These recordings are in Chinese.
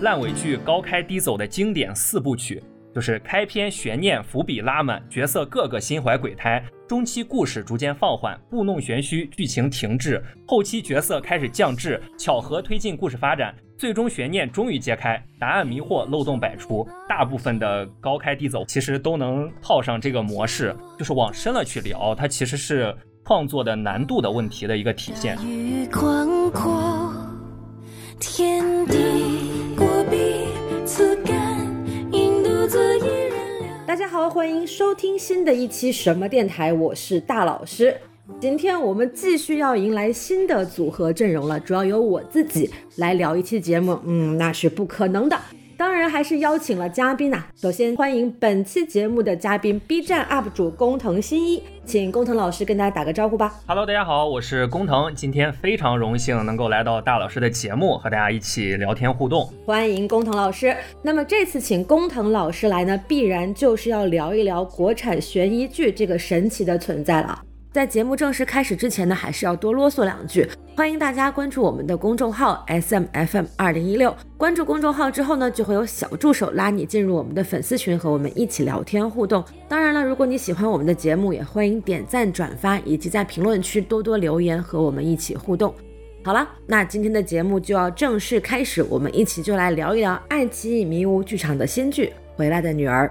烂尾剧高开低走的经典四部曲，就是开篇悬念伏笔拉满，角色个个心怀鬼胎，中期故事逐渐放缓，故弄玄虚，剧情停滞，后期角色开始降智，巧合推进故事发展，最终悬念终于揭开，答案迷惑，漏洞百出。大部分的高开低走其实都能套上这个模式，就是往深了去聊，它其实是创作的难度的问题的一个体现。广阔天地大家好，欢迎收听新的一期什么电台，我是大老师。今天我们继续要迎来新的组合阵容了，主要由我自己来聊一期节目，嗯，那是不可能的。当然还是邀请了嘉宾呐。首先欢迎本期节目的嘉宾 B 站 UP 主工藤新一，请工藤老师跟大家打个招呼吧。Hello，大家好，我是工藤，今天非常荣幸能够来到大老师的节目，和大家一起聊天互动。欢迎工藤老师。那么这次请工藤老师来呢，必然就是要聊一聊国产悬疑剧这个神奇的存在了。在节目正式开始之前呢，还是要多啰嗦两句。欢迎大家关注我们的公众号 S M F M 二零一六。关注公众号之后呢，就会有小助手拉你进入我们的粉丝群，和我们一起聊天互动。当然了，如果你喜欢我们的节目，也欢迎点赞、转发，以及在评论区多多留言和我们一起互动。好了，那今天的节目就要正式开始，我们一起就来聊一聊爱奇艺迷雾剧场的新剧《回来的女儿》。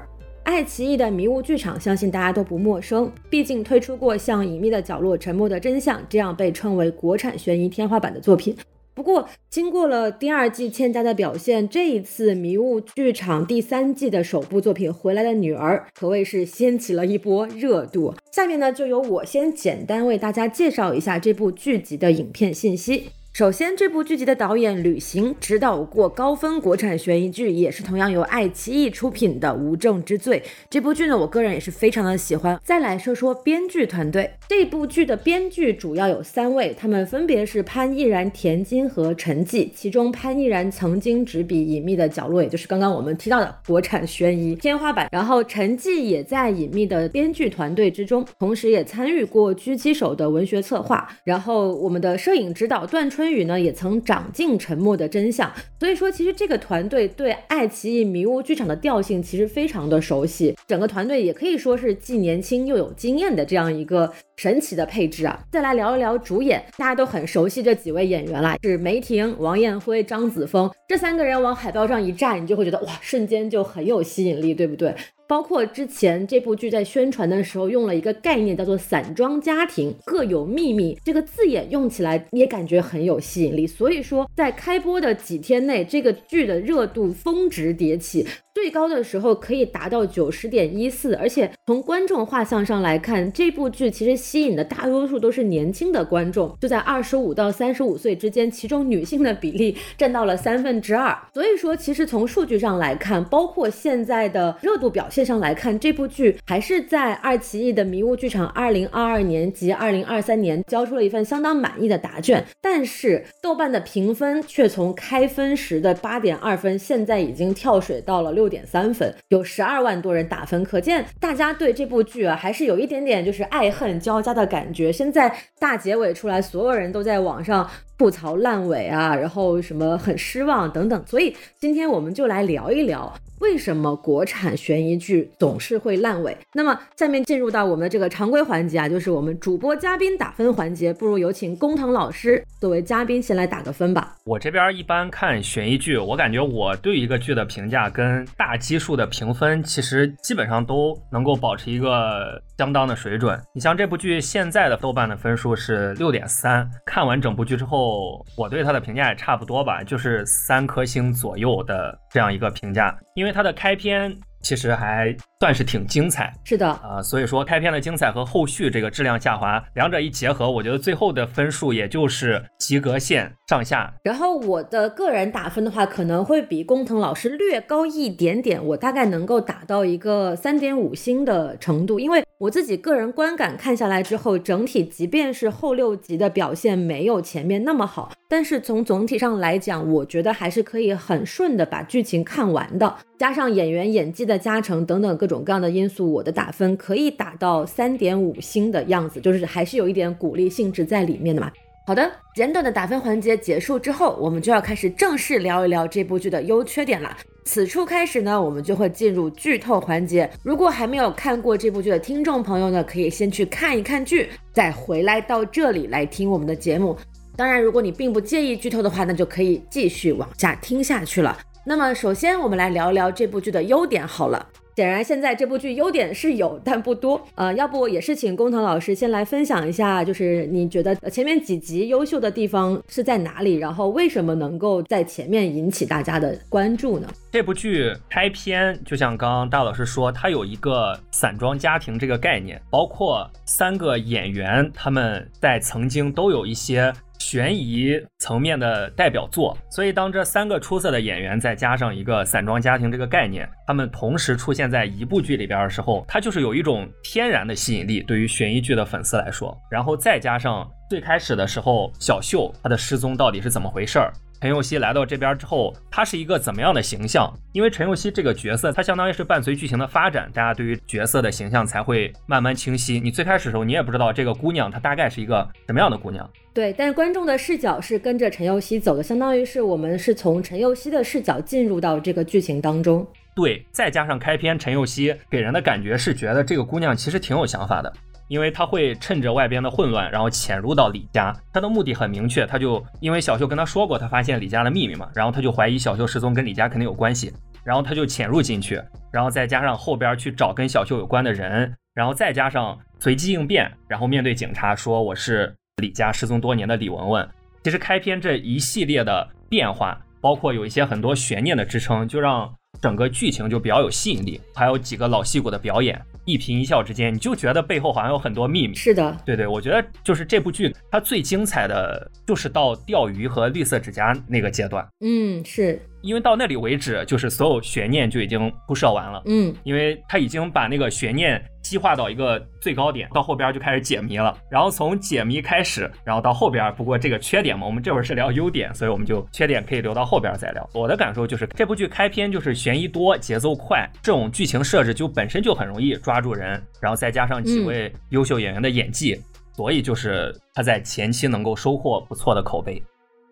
爱奇艺的迷雾剧场，相信大家都不陌生，毕竟推出过像《隐秘的角落》《沉默的真相》这样被称为国产悬疑天花板的作品。不过，经过了第二季欠佳的表现，这一次迷雾剧场第三季的首部作品《回来的女儿》可谓是掀起了一波热度。下面呢，就由我先简单为大家介绍一下这部剧集的影片信息。首先，这部剧集的导演吕行执导过高分国产悬疑剧，也是同样由爱奇艺出品的《无证之罪》。这部剧呢，我个人也是非常的喜欢。再来说说编剧团队，这部剧的编剧主要有三位，他们分别是潘毅然、田金和陈继。其中，潘毅然曾经执笔《隐秘的角落》，也就是刚刚我们提到的国产悬疑天花板。然后，陈继也在《隐秘》的编剧团队之中，同时也参与过《狙击手》的文学策划。然后，我们的摄影指导段春。春雨呢也曾长进《沉默的真相》，所以说其实这个团队对爱奇艺迷雾剧场的调性其实非常的熟悉，整个团队也可以说是既年轻又有经验的这样一个神奇的配置啊。再来聊一聊主演，大家都很熟悉这几位演员啦，是梅婷、王艳辉、张子枫这三个人往海报上一站，你就会觉得哇，瞬间就很有吸引力，对不对？包括之前这部剧在宣传的时候用了一个概念，叫做“散装家庭各有秘密”，这个字眼用起来也感觉很有吸引力。所以说，在开播的几天内，这个剧的热度峰值迭起。最高的时候可以达到九十点一四，而且从观众画像上来看，这部剧其实吸引的大多数都是年轻的观众，就在二十五到三十五岁之间，其中女性的比例占到了三分之二。所以说，其实从数据上来看，包括现在的热度表现线上来看，这部剧还是在爱奇艺的迷雾剧场二零二二年及二零二三年交出了一份相当满意的答卷。但是豆瓣的评分却从开分时的八点二分，现在已经跳水到了六。点三分，有十二万多人打分，可见大家对这部剧啊还是有一点点就是爱恨交加的感觉。现在大结尾出来，所有人都在网上吐槽烂尾啊，然后什么很失望等等。所以今天我们就来聊一聊。为什么国产悬疑剧总是会烂尾？那么下面进入到我们的这个常规环节啊，就是我们主播嘉宾打分环节。不如有请工藤老师作为嘉宾先来打个分吧。我这边一般看悬疑剧，我感觉我对一个剧的评价跟大基数的评分其实基本上都能够保持一个相当的水准。你像这部剧现在的豆瓣的分数是六点三，看完整部剧之后，我对它的评价也差不多吧，就是三颗星左右的这样一个评价，因为。它的开篇其实还算是挺精彩，是的啊，所以说开篇的精彩和后续这个质量下滑，两者一结合，我觉得最后的分数也就是及格线上下。然后我的个人打分的话，可能会比工藤老师略高一点点，我大概能够打到一个三点五星的程度，因为我自己个人观感看下来之后，整体即便是后六集的表现没有前面那么好。但是从总体上来讲，我觉得还是可以很顺的把剧情看完的，加上演员演技的加成等等各种各样的因素，我的打分可以打到三点五星的样子，就是还是有一点鼓励性质在里面的嘛。好的，简短的打分环节结束之后，我们就要开始正式聊一聊这部剧的优缺点了。此处开始呢，我们就会进入剧透环节。如果还没有看过这部剧的听众朋友呢，可以先去看一看剧，再回来到这里来听我们的节目。当然，如果你并不介意剧透的话，那就可以继续往下听下去了。那么，首先我们来聊一聊这部剧的优点好了。显然，现在这部剧优点是有，但不多。呃，要不也是请工藤老师先来分享一下，就是你觉得前面几集优秀的地方是在哪里？然后为什么能够在前面引起大家的关注呢？这部剧开篇就像刚刚大老师说，它有一个散装家庭这个概念，包括三个演员，他们在曾经都有一些。悬疑层面的代表作，所以当这三个出色的演员再加上一个散装家庭这个概念，他们同时出现在一部剧里边的时候，它就是有一种天然的吸引力，对于悬疑剧的粉丝来说。然后再加上最开始的时候，小秀她的失踪到底是怎么回事儿？陈佑希来到这边之后，他是一个怎么样的形象？因为陈佑希这个角色，他相当于是伴随剧情的发展，大家对于角色的形象才会慢慢清晰。你最开始的时候，你也不知道这个姑娘她大概是一个什么样的姑娘。对，但是观众的视角是跟着陈佑希走的，相当于是我们是从陈佑希的视角进入到这个剧情当中。对，再加上开篇陈佑希给人的感觉是觉得这个姑娘其实挺有想法的。因为他会趁着外边的混乱，然后潜入到李家。他的目的很明确，他就因为小秀跟他说过，他发现李家的秘密嘛，然后他就怀疑小秀失踪跟李家肯定有关系，然后他就潜入进去，然后再加上后边去找跟小秀有关的人，然后再加上随机应变，然后面对警察说我是李家失踪多年的李文文。其实开篇这一系列的变化，包括有一些很多悬念的支撑，就让整个剧情就比较有吸引力，还有几个老戏骨的表演。一颦一笑之间，你就觉得背后好像有很多秘密。是的，对对，我觉得就是这部剧它最精彩的就是到钓鱼和绿色指甲那个阶段。嗯，是。因为到那里为止，就是所有悬念就已经铺设完了。嗯，因为他已经把那个悬念激化到一个最高点，到后边就开始解谜了。然后从解谜开始，然后到后边，不过这个缺点嘛，我们这会儿是聊优点，所以我们就缺点可以留到后边再聊。我的感受就是这部剧开篇就是悬疑多，节奏快，这种剧情设置就本身就很容易抓住人，然后再加上几位优秀演员的演技，所以就是他在前期能够收获不错的口碑。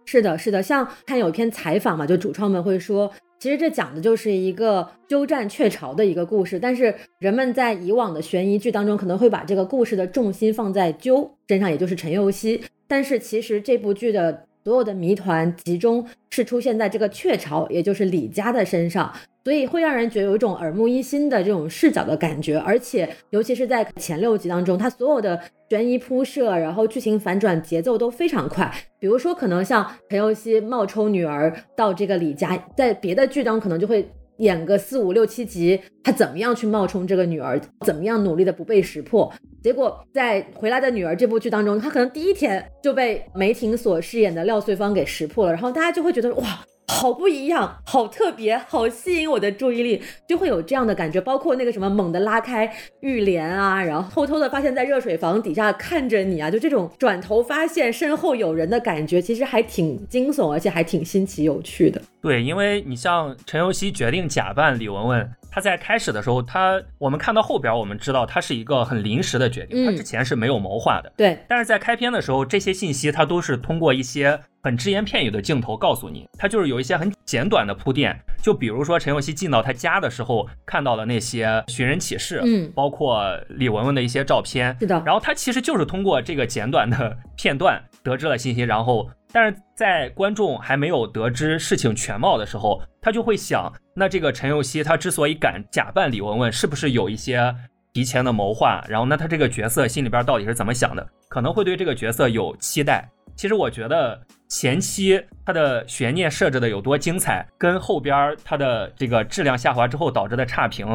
是的，是的，像看有一篇采访嘛，就主创们会说，其实这讲的就是一个鸠占鹊巢的一个故事，但是人们在以往的悬疑剧当中，可能会把这个故事的重心放在鸠身上，也就是陈佑希，但是其实这部剧的所有的谜团集中是出现在这个鹊巢，也就是李佳的身上。所以会让人觉得有一种耳目一新的这种视角的感觉，而且尤其是在前六集当中，它所有的悬疑铺设，然后剧情反转节奏都非常快。比如说，可能像陈佑希冒充女儿到这个李家，在别的剧当可能就会演个四五六七集，他怎么样去冒充这个女儿，怎么样努力的不被识破。结果在《回来的女儿》这部剧当中，他可能第一天就被梅婷所饰演的廖穗芳给识破了，然后大家就会觉得哇。好不一样，好特别，好吸引我的注意力，就会有这样的感觉。包括那个什么猛地拉开浴帘啊，然后偷偷的发现，在热水房底下看着你啊，就这种转头发现身后有人的感觉，其实还挺惊悚，而且还挺新奇有趣的。对，因为你像陈尤希决定假扮李文文。他在开始的时候，他我们看到后边，我们知道他是一个很临时的决定，他之前是没有谋划的。对，但是在开篇的时候，这些信息他都是通过一些很只言片语的镜头告诉你，他就是有一些很简短的铺垫。就比如说陈佑希进到他家的时候，看到了那些寻人启事，嗯，包括李文文的一些照片，是的。然后他其实就是通过这个简短的片段得知了信息，然后。但是在观众还没有得知事情全貌的时候，他就会想，那这个陈佑希他之所以敢假扮李文文，是不是有一些提前的谋划？然后，那他这个角色心里边到底是怎么想的？可能会对这个角色有期待。其实我觉得前期他的悬念设置的有多精彩，跟后边他的这个质量下滑之后导致的差评。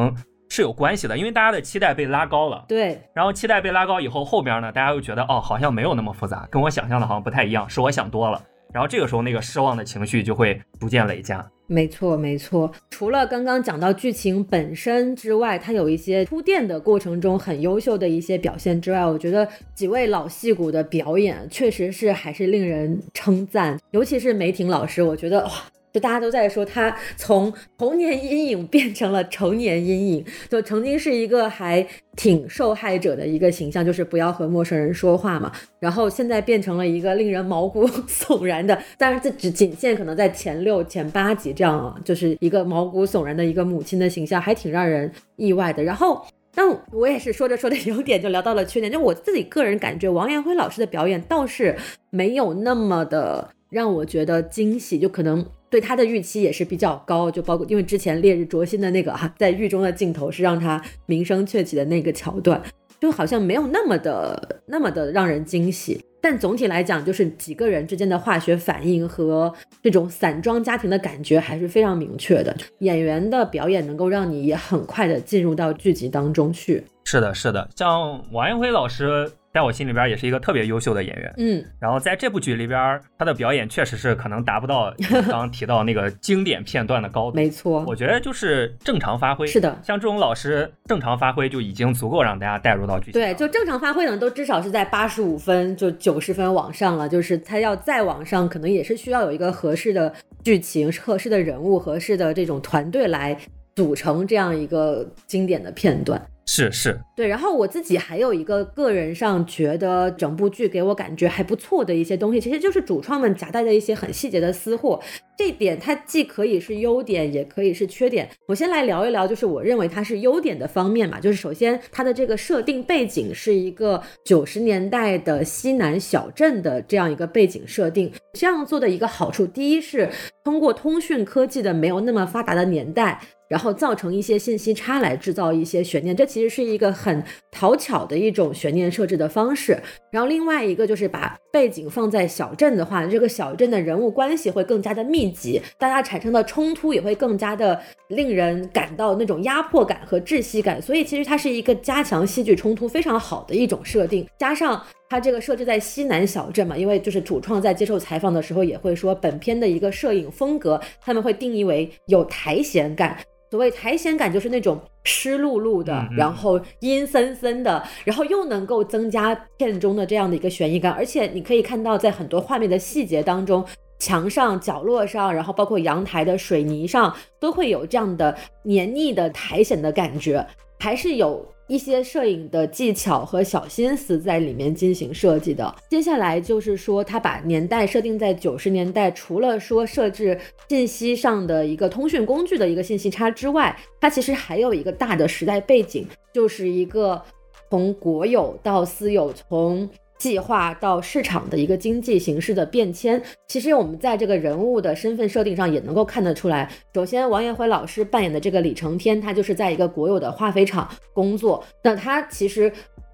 是有关系的，因为大家的期待被拉高了。对，然后期待被拉高以后，后边呢，大家又觉得哦，好像没有那么复杂，跟我想象的好像不太一样，是我想多了。然后这个时候，那个失望的情绪就会逐渐累加。没错，没错。除了刚刚讲到剧情本身之外，它有一些铺垫的过程中很优秀的一些表现之外，我觉得几位老戏骨的表演确实是还是令人称赞，尤其是梅婷老师，我觉得哇。就大家都在说他从童年阴影变成了成年阴影，就曾经是一个还挺受害者的一个形象，就是不要和陌生人说话嘛。然后现在变成了一个令人毛骨 悚然的，但是这只仅限可能在前六、前八集这样啊，就是一个毛骨悚然的一个母亲的形象，还挺让人意外的。然后，但我也是说着说着 优点就聊到了缺点，就我自己个人感觉，王彦辉老师的表演倒是没有那么的让我觉得惊喜，就可能。对他的预期也是比较高，就包括因为之前烈日灼心的那个哈，在狱中的镜头是让他名声鹊起的那个桥段，就好像没有那么的那么的让人惊喜。但总体来讲，就是几个人之间的化学反应和这种散装家庭的感觉还是非常明确的。演员的表演能够让你也很快的进入到剧集当中去。是的，是的，像王彦辉老师。在我心里边也是一个特别优秀的演员，嗯，然后在这部剧里边，他的表演确实是可能达不到刚刚提到那个经典片段的高度，没错，我觉得就是正常发挥，是的，像这种老师正常发挥就已经足够让大家带入到剧情，对，就正常发挥呢，都至少是在八十五分就九十分往上了，就是他要再往上，可能也是需要有一个合适的剧情、合适的人物、合适的这种团队来组成这样一个经典的片段。是是，对，然后我自己还有一个个人上觉得整部剧给我感觉还不错的一些东西，其实就是主创们夹带的一些很细节的私货，这点它既可以是优点，也可以是缺点。我先来聊一聊，就是我认为它是优点的方面嘛，就是首先它的这个设定背景是一个九十年代的西南小镇的这样一个背景设定，这样做的一个好处，第一是通过通讯科技的没有那么发达的年代。然后造成一些信息差来制造一些悬念，这其实是一个很讨巧的一种悬念设置的方式。然后另外一个就是把背景放在小镇的话，这个小镇的人物关系会更加的密集，大家产生的冲突也会更加的令人感到那种压迫感和窒息感。所以其实它是一个加强戏剧冲突非常好的一种设定。加上它这个设置在西南小镇嘛，因为就是主创在接受采访的时候也会说，本片的一个摄影风格他们会定义为有苔藓感。所谓苔藓感，就是那种湿漉漉的，然后阴森森的，然后又能够增加片中的这样的一个悬疑感。而且你可以看到，在很多画面的细节当中，墙上、角落上，然后包括阳台的水泥上，都会有这样的黏腻的苔藓的感觉，还是有。一些摄影的技巧和小心思在里面进行设计的。接下来就是说，他把年代设定在九十年代，除了说设置信息上的一个通讯工具的一个信息差之外，它其实还有一个大的时代背景，就是一个从国有到私有，从。计划到市场的一个经济形势的变迁，其实我们在这个人物的身份设定上也能够看得出来。首先，王彦辉老师扮演的这个李承天，他就是在一个国有的化肥厂工作，那他其实。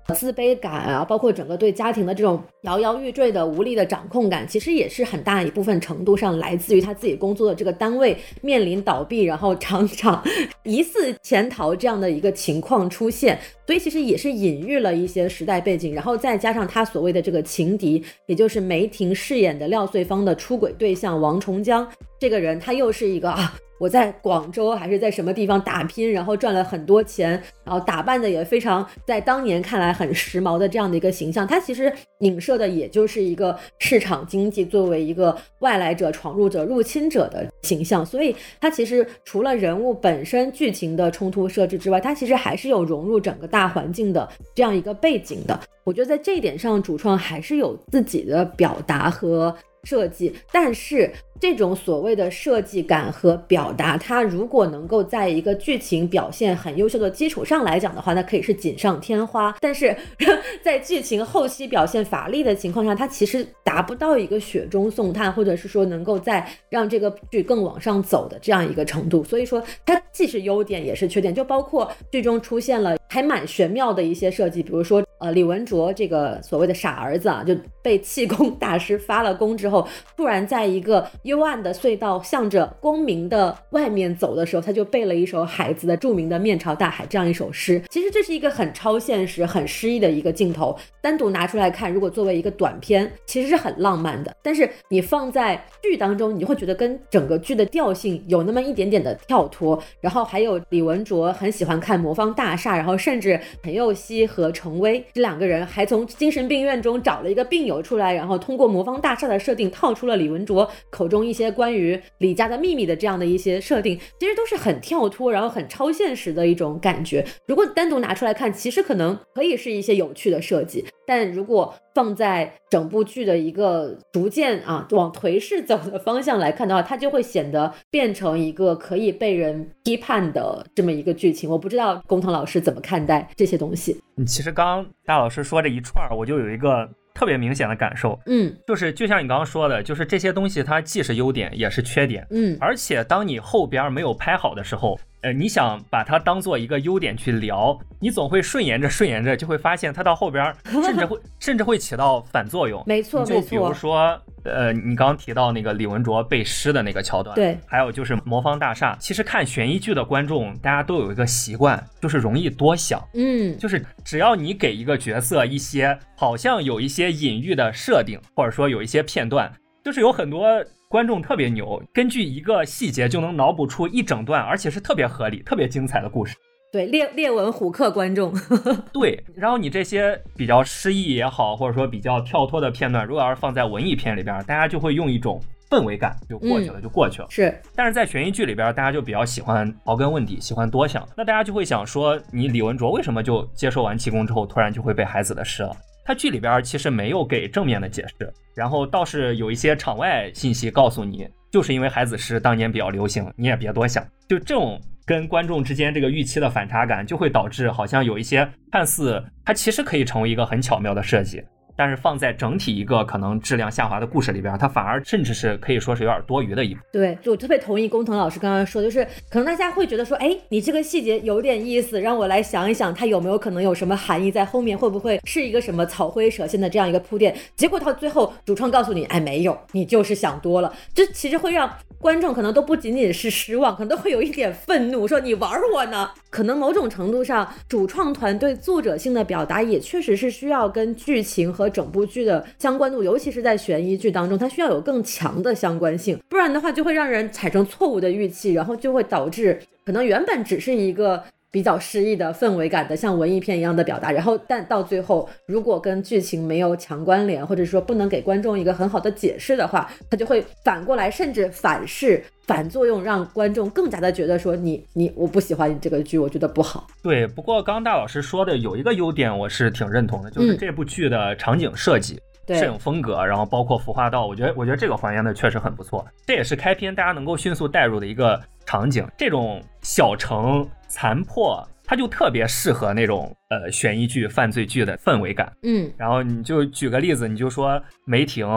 自卑感啊，包括整个对家庭的这种摇摇欲坠的无力的掌控感，其实也是很大一部分程度上来自于他自己工作的这个单位面临倒闭，然后常常疑似潜逃这样的一个情况出现，所以其实也是隐喻了一些时代背景，然后再加上他所谓的这个情敌，也就是梅婷饰演的廖穗芳的出轨对象王重江这个人，他又是一个啊。我在广州还是在什么地方打拼，然后赚了很多钱，然后打扮的也非常在当年看来很时髦的这样的一个形象，它其实影射的也就是一个市场经济作为一个外来者、闯入者、入侵者的形象，所以它其实除了人物本身剧情的冲突设置之外，它其实还是有融入整个大环境的这样一个背景的。我觉得在这一点上，主创还是有自己的表达和设计，但是。这种所谓的设计感和表达，它如果能够在一个剧情表现很优秀的基础上来讲的话，那可以是锦上添花。但是 在剧情后期表现乏力的情况下，它其实达不到一个雪中送炭，或者是说能够在让这个剧更往上走的这样一个程度。所以说，它既是优点也是缺点。就包括剧中出现了还蛮玄妙的一些设计，比如说，呃，李文卓这个所谓的傻儿子啊，就被气功 大师发了功之后，突然在一个。幽暗的隧道，向着光明的外面走的时候，他就背了一首海子的著名的《面朝大海》这样一首诗。其实这是一个很超现实、很诗意的一个镜头，单独拿出来看，如果作为一个短片，其实是很浪漫的。但是你放在剧当中，你会觉得跟整个剧的调性有那么一点点的跳脱。然后还有李文卓很喜欢看《魔方大厦》，然后甚至陈佑希和程威这两个人还从精神病院中找了一个病友出来，然后通过《魔方大厦》的设定套出了李文卓口中。中一些关于李家的秘密的这样的一些设定，其实都是很跳脱，然后很超现实的一种感觉。如果单独拿出来看，其实可能可以是一些有趣的设计，但如果放在整部剧的一个逐渐啊往颓势走的方向来看的话，它就会显得变成一个可以被人批判的这么一个剧情。我不知道工藤老师怎么看待这些东西。嗯，其实刚刚大老师说这一串，我就有一个。特别明显的感受，嗯，就是就像你刚刚说的，就是这些东西它既是优点也是缺点，嗯，而且当你后边没有拍好的时候。呃，你想把它当做一个优点去聊，你总会顺延着顺延着，就会发现它到后边甚至会甚至会起到反作用。没错，就比如说，呃，你刚刚提到那个李文卓背诗的那个桥段，对，还有就是魔方大厦。其实看悬疑剧的观众，大家都有一个习惯，就是容易多想。嗯，就是只要你给一个角色一些好像有一些隐喻的设定，或者说有一些片段，就是有很多。观众特别牛，根据一个细节就能脑补出一整段，而且是特别合理、特别精彩的故事。对，列列文虎克观众。对，然后你这些比较诗意也好，或者说比较跳脱的片段，如果要是放在文艺片里边，大家就会用一种氛围感就过去了，就过去了。是，但是在悬疑剧里边，大家就比较喜欢刨根问底，喜欢多想。那大家就会想说，你李文卓为什么就接受完气功之后，突然就会背孩子的诗了？它剧里边其实没有给正面的解释，然后倒是有一些场外信息告诉你，就是因为海子诗当年比较流行，你也别多想。就这种跟观众之间这个预期的反差感，就会导致好像有一些看似它其实可以成为一个很巧妙的设计。但是放在整体一个可能质量下滑的故事里边，它反而甚至是可以说是有点多余的一部。对，就我特别同意工藤老师刚刚说，就是可能大家会觉得说，哎，你这个细节有点意思，让我来想一想，它有没有可能有什么含义在后面，会不会是一个什么草灰蛇线的这样一个铺垫？结果到最后，主创告诉你，哎，没有，你就是想多了。这其实会让观众可能都不仅仅是失望，可能都会有一点愤怒，说你玩我呢？可能某种程度上，主创团队作者性的表达也确实是需要跟剧情和整部剧的相关度，尤其是在悬疑剧当中，它需要有更强的相关性，不然的话就会让人产生错误的预期，然后就会导致可能原本只是一个。比较诗意的氛围感的，像文艺片一样的表达，然后但到最后，如果跟剧情没有强关联，或者说不能给观众一个很好的解释的话，它就会反过来，甚至反噬、反作用，让观众更加的觉得说你你我不喜欢你这个剧，我觉得不好。对，不过刚刚大老师说的有一个优点，我是挺认同的，就是这部剧的场景设计、摄影风格，然后包括服化道，我觉得我觉得这个还原的确实很不错，这也是开篇大家能够迅速带入的一个场景，这种小城。残破，它就特别适合那种呃悬疑剧、犯罪剧的氛围感。嗯，然后你就举个例子，你就说梅婷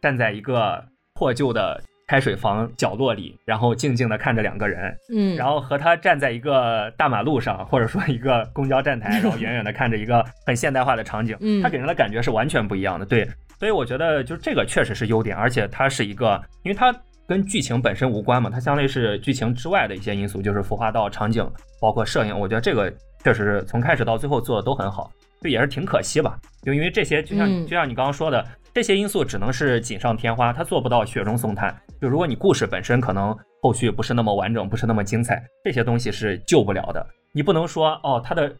站在一个破旧的开水房角落里，然后静静的看着两个人。嗯，然后和他站在一个大马路上，或者说一个公交站台，然后远远的看着一个很现代化的场景，嗯，他给人的感觉是完全不一样的。对，所以我觉得就这个确实是优点，而且它是一个，因为它。跟剧情本身无关嘛，它相当于是剧情之外的一些因素，就是服化道、场景，包括摄影。我觉得这个确实是从开始到最后做的都很好，就也是挺可惜吧。就因为这些，就像就像你刚刚说的，这些因素只能是锦上添花，它做不到雪中送炭。就如果你故事本身可能后续不是那么完整，不是那么精彩，这些东西是救不了的。你不能说哦，他的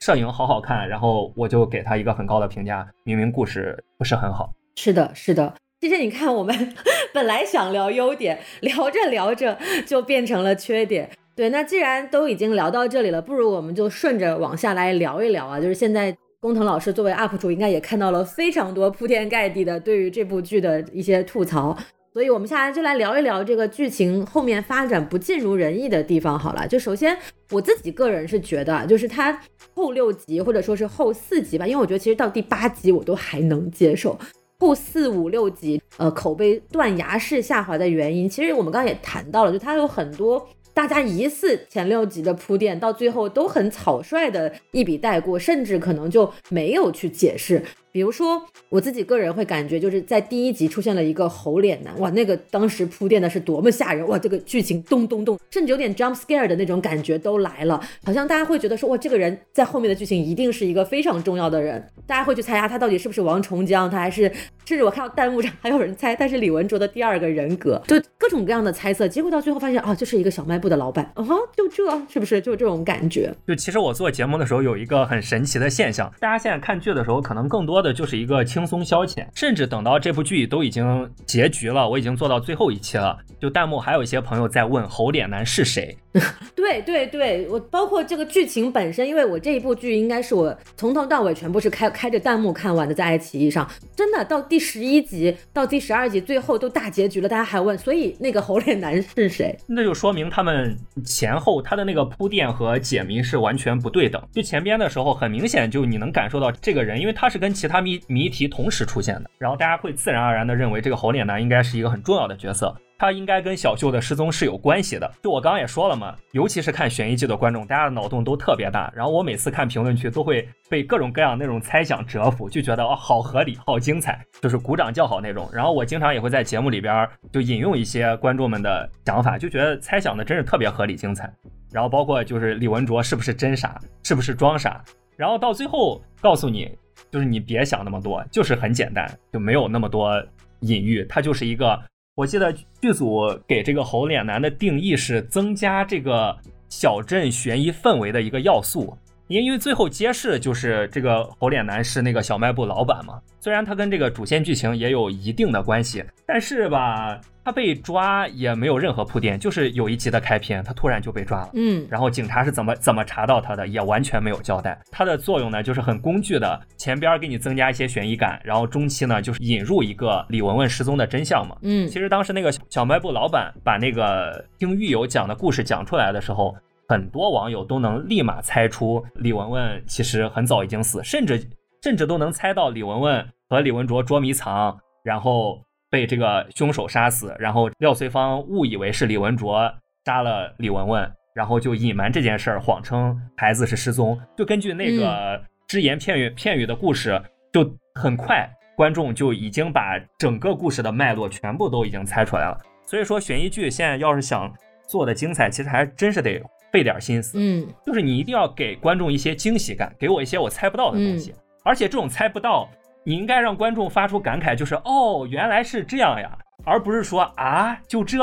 摄影好好看，然后我就给他一个很高的评价，明明故事不是很好。是的，是的。其实你看，我们 本来想聊优点，聊着聊着就变成了缺点。对，那既然都已经聊到这里了，不如我们就顺着往下来聊一聊啊。就是现在工藤老师作为 UP 主，应该也看到了非常多铺天盖地的对于这部剧的一些吐槽，所以我们下来就来聊一聊这个剧情后面发展不尽如人意的地方。好了，就首先我自己个人是觉得，就是它后六集或者说是后四集吧，因为我觉得其实到第八集我都还能接受。后四五六集，呃，口碑断崖式下滑的原因，其实我们刚刚也谈到了，就它有很多大家疑似前六集的铺垫，到最后都很草率的一笔带过，甚至可能就没有去解释。比如说，我自己个人会感觉，就是在第一集出现了一个猴脸男，哇，那个当时铺垫的是多么吓人，哇，这个剧情咚咚咚，甚至有点 jump scare 的那种感觉都来了，好像大家会觉得说，哇，这个人在后面的剧情一定是一个非常重要的人，大家会去猜啊，他到底是不是王重江，他还是甚至我看到弹幕上还有人猜他是李文卓的第二个人格，就各种各样的猜测，结果到最后发现啊，就是一个小卖部的老板啊，就这是不是？就这种感觉？就其实我做节目的时候有一个很神奇的现象，大家现在看剧的时候可能更多的就是一个轻松消遣，甚至等到这部剧都已经结局了，我已经做到最后一期了，就弹幕还有一些朋友在问猴脸男是谁。对对对，我包括这个剧情本身，因为我这一部剧应该是我从头到尾全部是开开着弹幕看完的，在爱奇艺上，真的到第十一集到第十二集最后都大结局了，大家还问，所以那个猴脸男是谁？那就说明他们前后他的那个铺垫和解谜是完全不对等。就前边的时候，很明显就你能感受到这个人，因为他是跟其他谜谜题同时出现的，然后大家会自然而然的认为这个猴脸男应该是一个很重要的角色。他应该跟小秀的失踪是有关系的。就我刚刚也说了嘛，尤其是看悬疑剧的观众，大家的脑洞都特别大。然后我每次看评论区都会被各种各样那种猜想折服，就觉得哦，好合理，好精彩，就是鼓掌叫好那种。然后我经常也会在节目里边就引用一些观众们的想法，就觉得猜想的真是特别合理精彩。然后包括就是李文卓是不是真傻，是不是装傻，然后到最后告诉你，就是你别想那么多，就是很简单，就没有那么多隐喻，他就是一个。我记得剧组给这个猴脸男的定义是增加这个小镇悬疑氛围的一个要素。因为最后揭示就是这个猴脸男是那个小卖部老板嘛，虽然他跟这个主线剧情也有一定的关系，但是吧，他被抓也没有任何铺垫，就是有一集的开篇，他突然就被抓了，嗯，然后警察是怎么怎么查到他的，也完全没有交代。他的作用呢，就是很工具的，前边给你增加一些悬疑感，然后中期呢，就是引入一个李文文失踪的真相嘛，嗯，其实当时那个小卖部老板把那个听狱友讲的故事讲出来的时候。很多网友都能立马猜出李文文其实很早已经死，甚至甚至都能猜到李文文和李文卓捉迷藏，然后被这个凶手杀死，然后廖翠芳误以为是李文卓杀了李文文，然后就隐瞒这件事儿，谎称孩子是失踪。就根据那个只言片语片语的故事，就很快观众就已经把整个故事的脉络全部都已经猜出来了。所以说悬疑剧现在要是想做的精彩，其实还真是得。费点心思，嗯，就是你一定要给观众一些惊喜感，给我一些我猜不到的东西，而且这种猜不到，你应该让观众发出感慨，就是哦，原来是这样呀，而不是说啊，就这，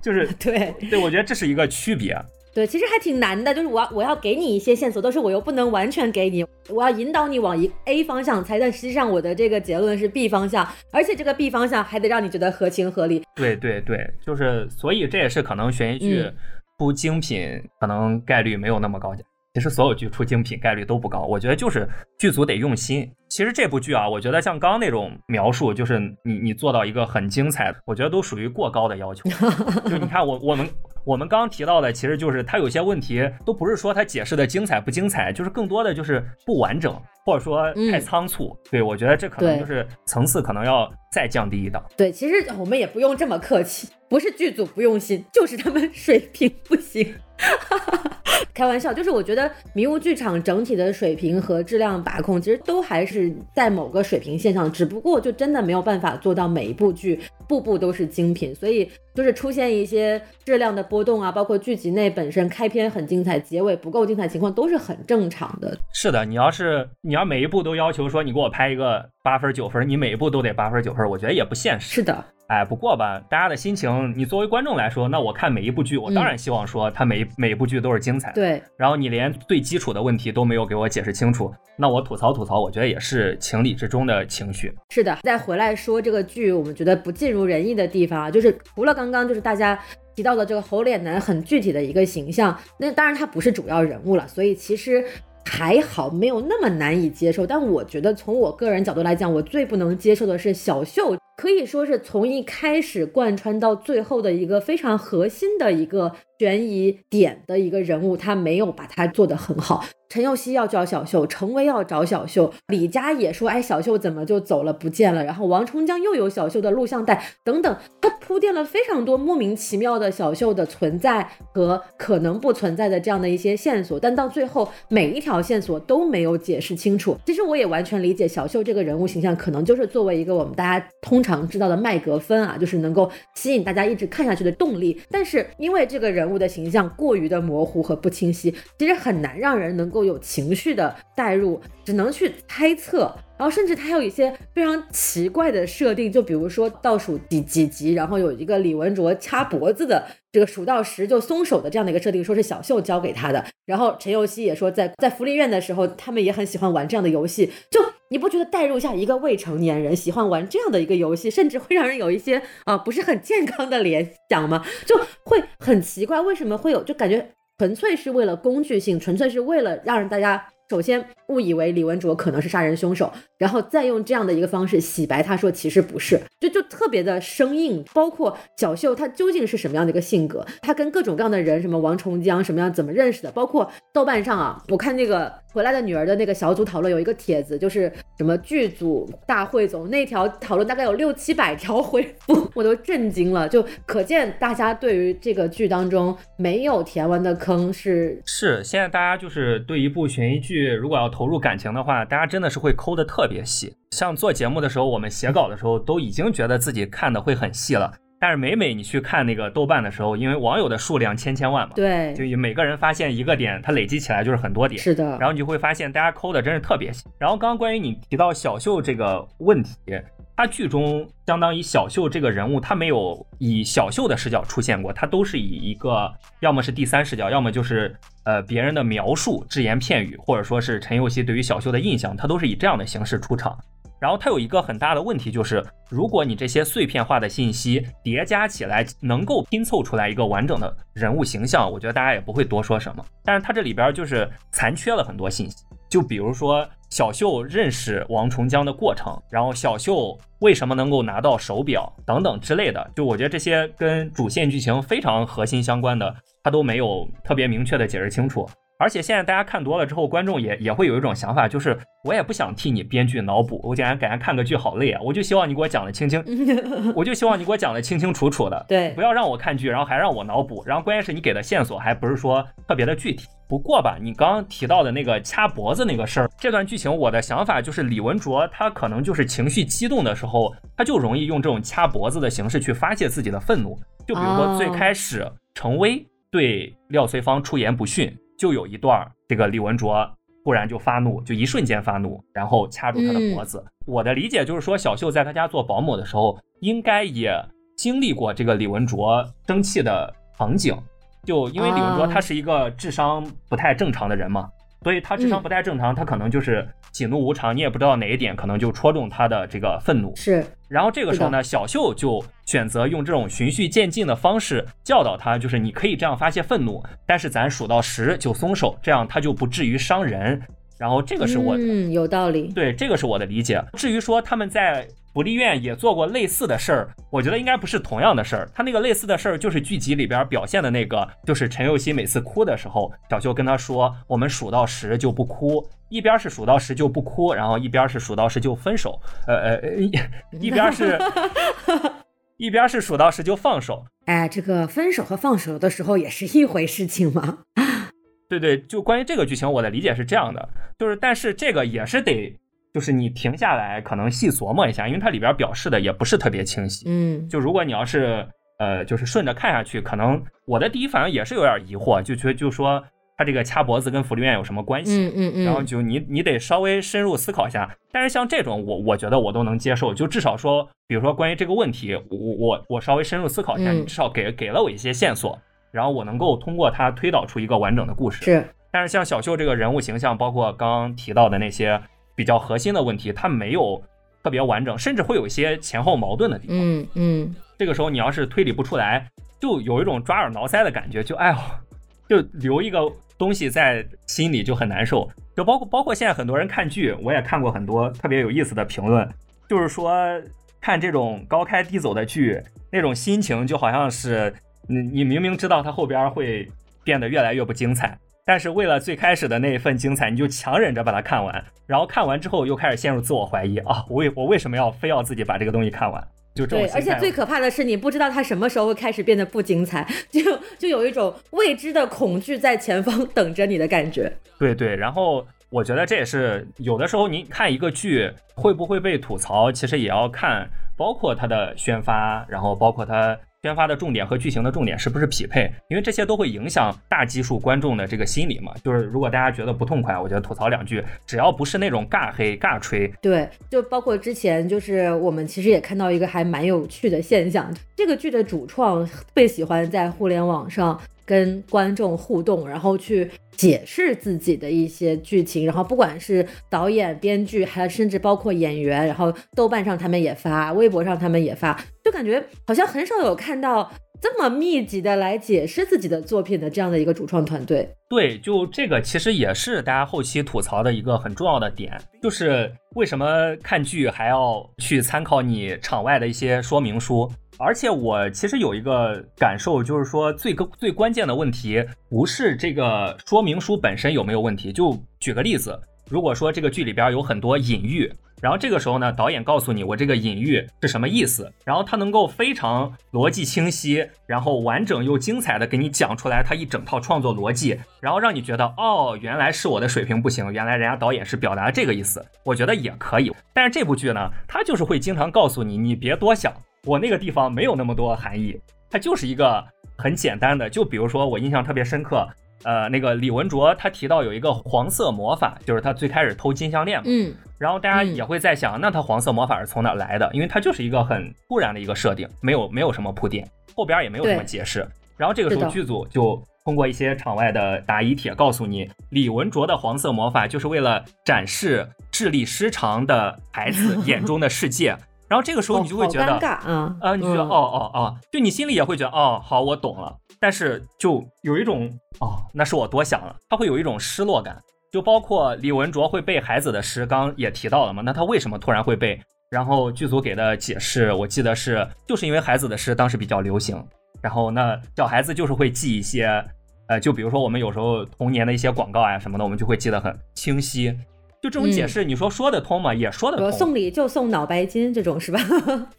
就是 对对，我觉得这是一个区别。对，其实还挺难的，就是我我要给你一些线索，但是我又不能完全给你，我要引导你往一 A 方向猜，但实际上我的这个结论是 B 方向，而且这个 B 方向还得让你觉得合情合理。对对对，就是所以这也是可能悬疑剧。出精品可能概率没有那么高，其实所有剧出精品概率都不高。我觉得就是剧组得用心。其实这部剧啊，我觉得像刚刚那种描述，就是你你做到一个很精彩，我觉得都属于过高的要求。就你看我我们。我们刚刚提到的，其实就是它有些问题，都不是说它解释的精彩不精彩，就是更多的就是不完整，或者说太仓促。对我觉得这可能就是层次可能要再降低一档。对，其实我们也不用这么客气，不是剧组不用心，就是他们 水平不行。开玩笑，就是我觉得迷雾剧场整体的水平和质量把控，其实都还是是在某个水平线上，只不过就真的没有办法做到每一部剧步步都是精品，所以就是出现一些质量的波动啊，包括剧集内本身开篇很精彩，结尾不够精彩情况都是很正常的。是的，你要是你要每一部都要求说你给我拍一个八分九分，你每一部都得八分九分，我觉得也不现实。是的。哎，不过吧，大家的心情，你作为观众来说，那我看每一部剧，我当然希望说它每每一部剧都是精彩。对。然后你连最基础的问题都没有给我解释清楚，那我吐槽吐槽，我觉得也是情理之中的情绪。是的。再回来说这个剧，我们觉得不尽如人意的地方啊，就是除了刚刚就是大家提到的这个猴脸男很具体的一个形象，那当然他不是主要人物了，所以其实。还好没有那么难以接受，但我觉得从我个人角度来讲，我最不能接受的是小秀，可以说是从一开始贯穿到最后的一个非常核心的一个悬疑点的一个人物，他没有把它做得很好。陈佑希要找小秀，程威要找小秀，李佳也说，哎，小秀怎么就走了不见了？然后王重江又有小秀的录像带等等，他铺垫了非常多莫名其妙的小秀的存在和可能不存在的这样的一些线索，但到最后每一条线索都没有解释清楚。其实我也完全理解小秀这个人物形象，可能就是作为一个我们大家通常知道的麦格芬啊，就是能够吸引大家一直看下去的动力。但是因为这个人物的形象过于的模糊和不清晰，其实很难让人能够有情绪的代入，只能去猜测。然后甚至他还有一些非常奇怪的设定，就比如说倒数第几集，然后有一个李文卓掐脖子的这个数到十就松手的这样的一个设定，说是小秀教给他的。然后陈佑熙也说，在在福利院的时候，他们也很喜欢玩这样的游戏。就你不觉得代入一下一个未成年人喜欢玩这样的一个游戏，甚至会让人有一些啊不是很健康的联想吗？就会很奇怪，为什么会有？就感觉纯粹是为了工具性，纯粹是为了让大家。首先误以为李文卓可能是杀人凶手，然后再用这样的一个方式洗白，他说其实不是，就就特别的生硬。包括小秀他究竟是什么样的一个性格，他跟各种各样的人，什么王重江什么样怎么认识的？包括豆瓣上啊，我看那个回来的女儿的那个小组讨论有一个帖子，就是什么剧组大汇总那条讨论大概有六七百条回复，我都震惊了。就可见大家对于这个剧当中没有填完的坑是是。现在大家就是对一部悬疑剧。如果要投入感情的话，大家真的是会抠的特别细。像做节目的时候，我们写稿的时候，都已经觉得自己看的会很细了。但是每每你去看那个豆瓣的时候，因为网友的数量千千万嘛，对，就每个人发现一个点，它累积起来就是很多点。是的。然后你就会发现，大家抠的真是特别细。然后刚刚关于你提到小秀这个问题。他剧中相当于小秀这个人物，他没有以小秀的视角出现过，他都是以一个要么是第三视角，要么就是呃别人的描述、只言片语，或者说是陈佑希对于小秀的印象，他都是以这样的形式出场。然后它有一个很大的问题，就是如果你这些碎片化的信息叠加起来，能够拼凑出来一个完整的人物形象，我觉得大家也不会多说什么。但是它这里边就是残缺了很多信息，就比如说。小秀认识王重江的过程，然后小秀为什么能够拿到手表等等之类的，就我觉得这些跟主线剧情非常核心相关的，他都没有特别明确的解释清楚。而且现在大家看多了之后，观众也也会有一种想法，就是我也不想替你编剧脑补，我竟然感觉看个剧好累啊！我就希望你给我讲的清清，我就希望你给我讲的清清楚楚的，对，不要让我看剧，然后还让我脑补，然后关键是你给的线索还不是说特别的具体。不过吧，你刚刚提到的那个掐脖子那个事儿，这段剧情我的想法就是李文卓他可能就是情绪激动的时候，他就容易用这种掐脖子的形式去发泄自己的愤怒。就比如说最开始程威对廖翠芳出言不逊。就有一段，这个李文卓突然就发怒，就一瞬间发怒，然后掐住他的脖子。我的理解就是说，小秀在他家做保姆的时候，应该也经历过这个李文卓生气的场景。就因为李文卓他是一个智商不太正常的人嘛。所以他智商不太正常，他可能就是喜怒无常，你也不知道哪一点可能就戳中他的这个愤怒。是，然后这个时候呢，小秀就选择用这种循序渐进的方式教导他，就是你可以这样发泄愤怒，但是咱数到十就松手，这样他就不至于伤人。然后这个是我嗯有道理，对，这个是我的理解。至于说他们在。福利院也做过类似的事儿，我觉得应该不是同样的事儿。他那个类似的事儿就是剧集里边表现的那个，就是陈佑希每次哭的时候，小秀跟他说：“我们数到十就不哭。”一边是数到十就不哭，然后一边是数到十就分手。呃呃，一一边是，一边是数到十就放手。哎，这个分手和放手的时候也是一回事情吗？对对，就关于这个剧情，我的理解是这样的，就是但是这个也是得。就是你停下来，可能细琢磨一下，因为它里边表示的也不是特别清晰。嗯，就如果你要是呃，就是顺着看下去，可能我的第一反应也是有点疑惑，就觉得就说他这个掐脖子跟福利院有什么关系？嗯嗯嗯。然后就你你得稍微深入思考一下。但是像这种，我我觉得我都能接受，就至少说，比如说关于这个问题，我我我稍微深入思考一下，你至少给给了我一些线索，然后我能够通过它推导出一个完整的故事。是。但是像小秀这个人物形象，包括刚刚提到的那些。比较核心的问题，它没有特别完整，甚至会有一些前后矛盾的地方。嗯嗯，这个时候你要是推理不出来，就有一种抓耳挠腮的感觉，就哎呦，就留一个东西在心里就很难受。就包括包括现在很多人看剧，我也看过很多特别有意思的评论，就是说看这种高开低走的剧，那种心情就好像是你你明明知道它后边会变得越来越不精彩。但是为了最开始的那一份精彩，你就强忍着把它看完，然后看完之后又开始陷入自我怀疑啊！我为我为什么要非要自己把这个东西看完？就这种对，而且最可怕的是，你不知道它什么时候会开始变得不精彩，就 就有一种未知的恐惧在前方等着你的感觉。对对，然后我觉得这也是有的时候，您看一个剧会不会被吐槽，其实也要看包括它的宣发，然后包括它。宣发的重点和剧情的重点是不是匹配？因为这些都会影响大基数观众的这个心理嘛。就是如果大家觉得不痛快，我觉得吐槽两句，只要不是那种尬黑尬吹。对，就包括之前，就是我们其实也看到一个还蛮有趣的现象，这个剧的主创特别喜欢在互联网上。跟观众互动，然后去解释自己的一些剧情，然后不管是导演、编剧，还甚至包括演员，然后豆瓣上他们也发，微博上他们也发，就感觉好像很少有看到这么密集的来解释自己的作品的这样的一个主创团队。对，就这个其实也是大家后期吐槽的一个很重要的点，就是为什么看剧还要去参考你场外的一些说明书。而且我其实有一个感受，就是说最个最关键的问题不是这个说明书本身有没有问题。就举个例子，如果说这个剧里边有很多隐喻，然后这个时候呢，导演告诉你我这个隐喻是什么意思，然后他能够非常逻辑清晰，然后完整又精彩的给你讲出来他一整套创作逻辑，然后让你觉得哦，原来是我的水平不行，原来人家导演是表达这个意思，我觉得也可以。但是这部剧呢，它就是会经常告诉你，你别多想。我那个地方没有那么多含义，它就是一个很简单的。就比如说，我印象特别深刻，呃，那个李文卓他提到有一个黄色魔法，就是他最开始偷金项链嘛。嗯。然后大家也会在想，那他黄色魔法是从哪来的？因为它就是一个很突然的一个设定，没有没有什么铺垫，后边也没有什么解释。然后这个时候剧组就通过一些场外的答疑帖告诉你，李文卓的黄色魔法就是为了展示智力失常的孩子眼中的世界。然后这个时候你就会觉得，嗯，啊，你觉得哦哦哦，就你心里也会觉得哦，好，我懂了。但是就有一种哦，那是我多想了，他会有一种失落感。就包括李文卓会背孩子的诗，刚也提到了嘛，那他为什么突然会背？然后剧组给的解释，我记得是就是因为孩子的诗当时比较流行，然后那小孩子就是会记一些，呃，就比如说我们有时候童年的一些广告啊什么的，我们就会记得很清晰。就这种解释，你说说得通吗？也说得通。送礼就送脑白金这种是吧？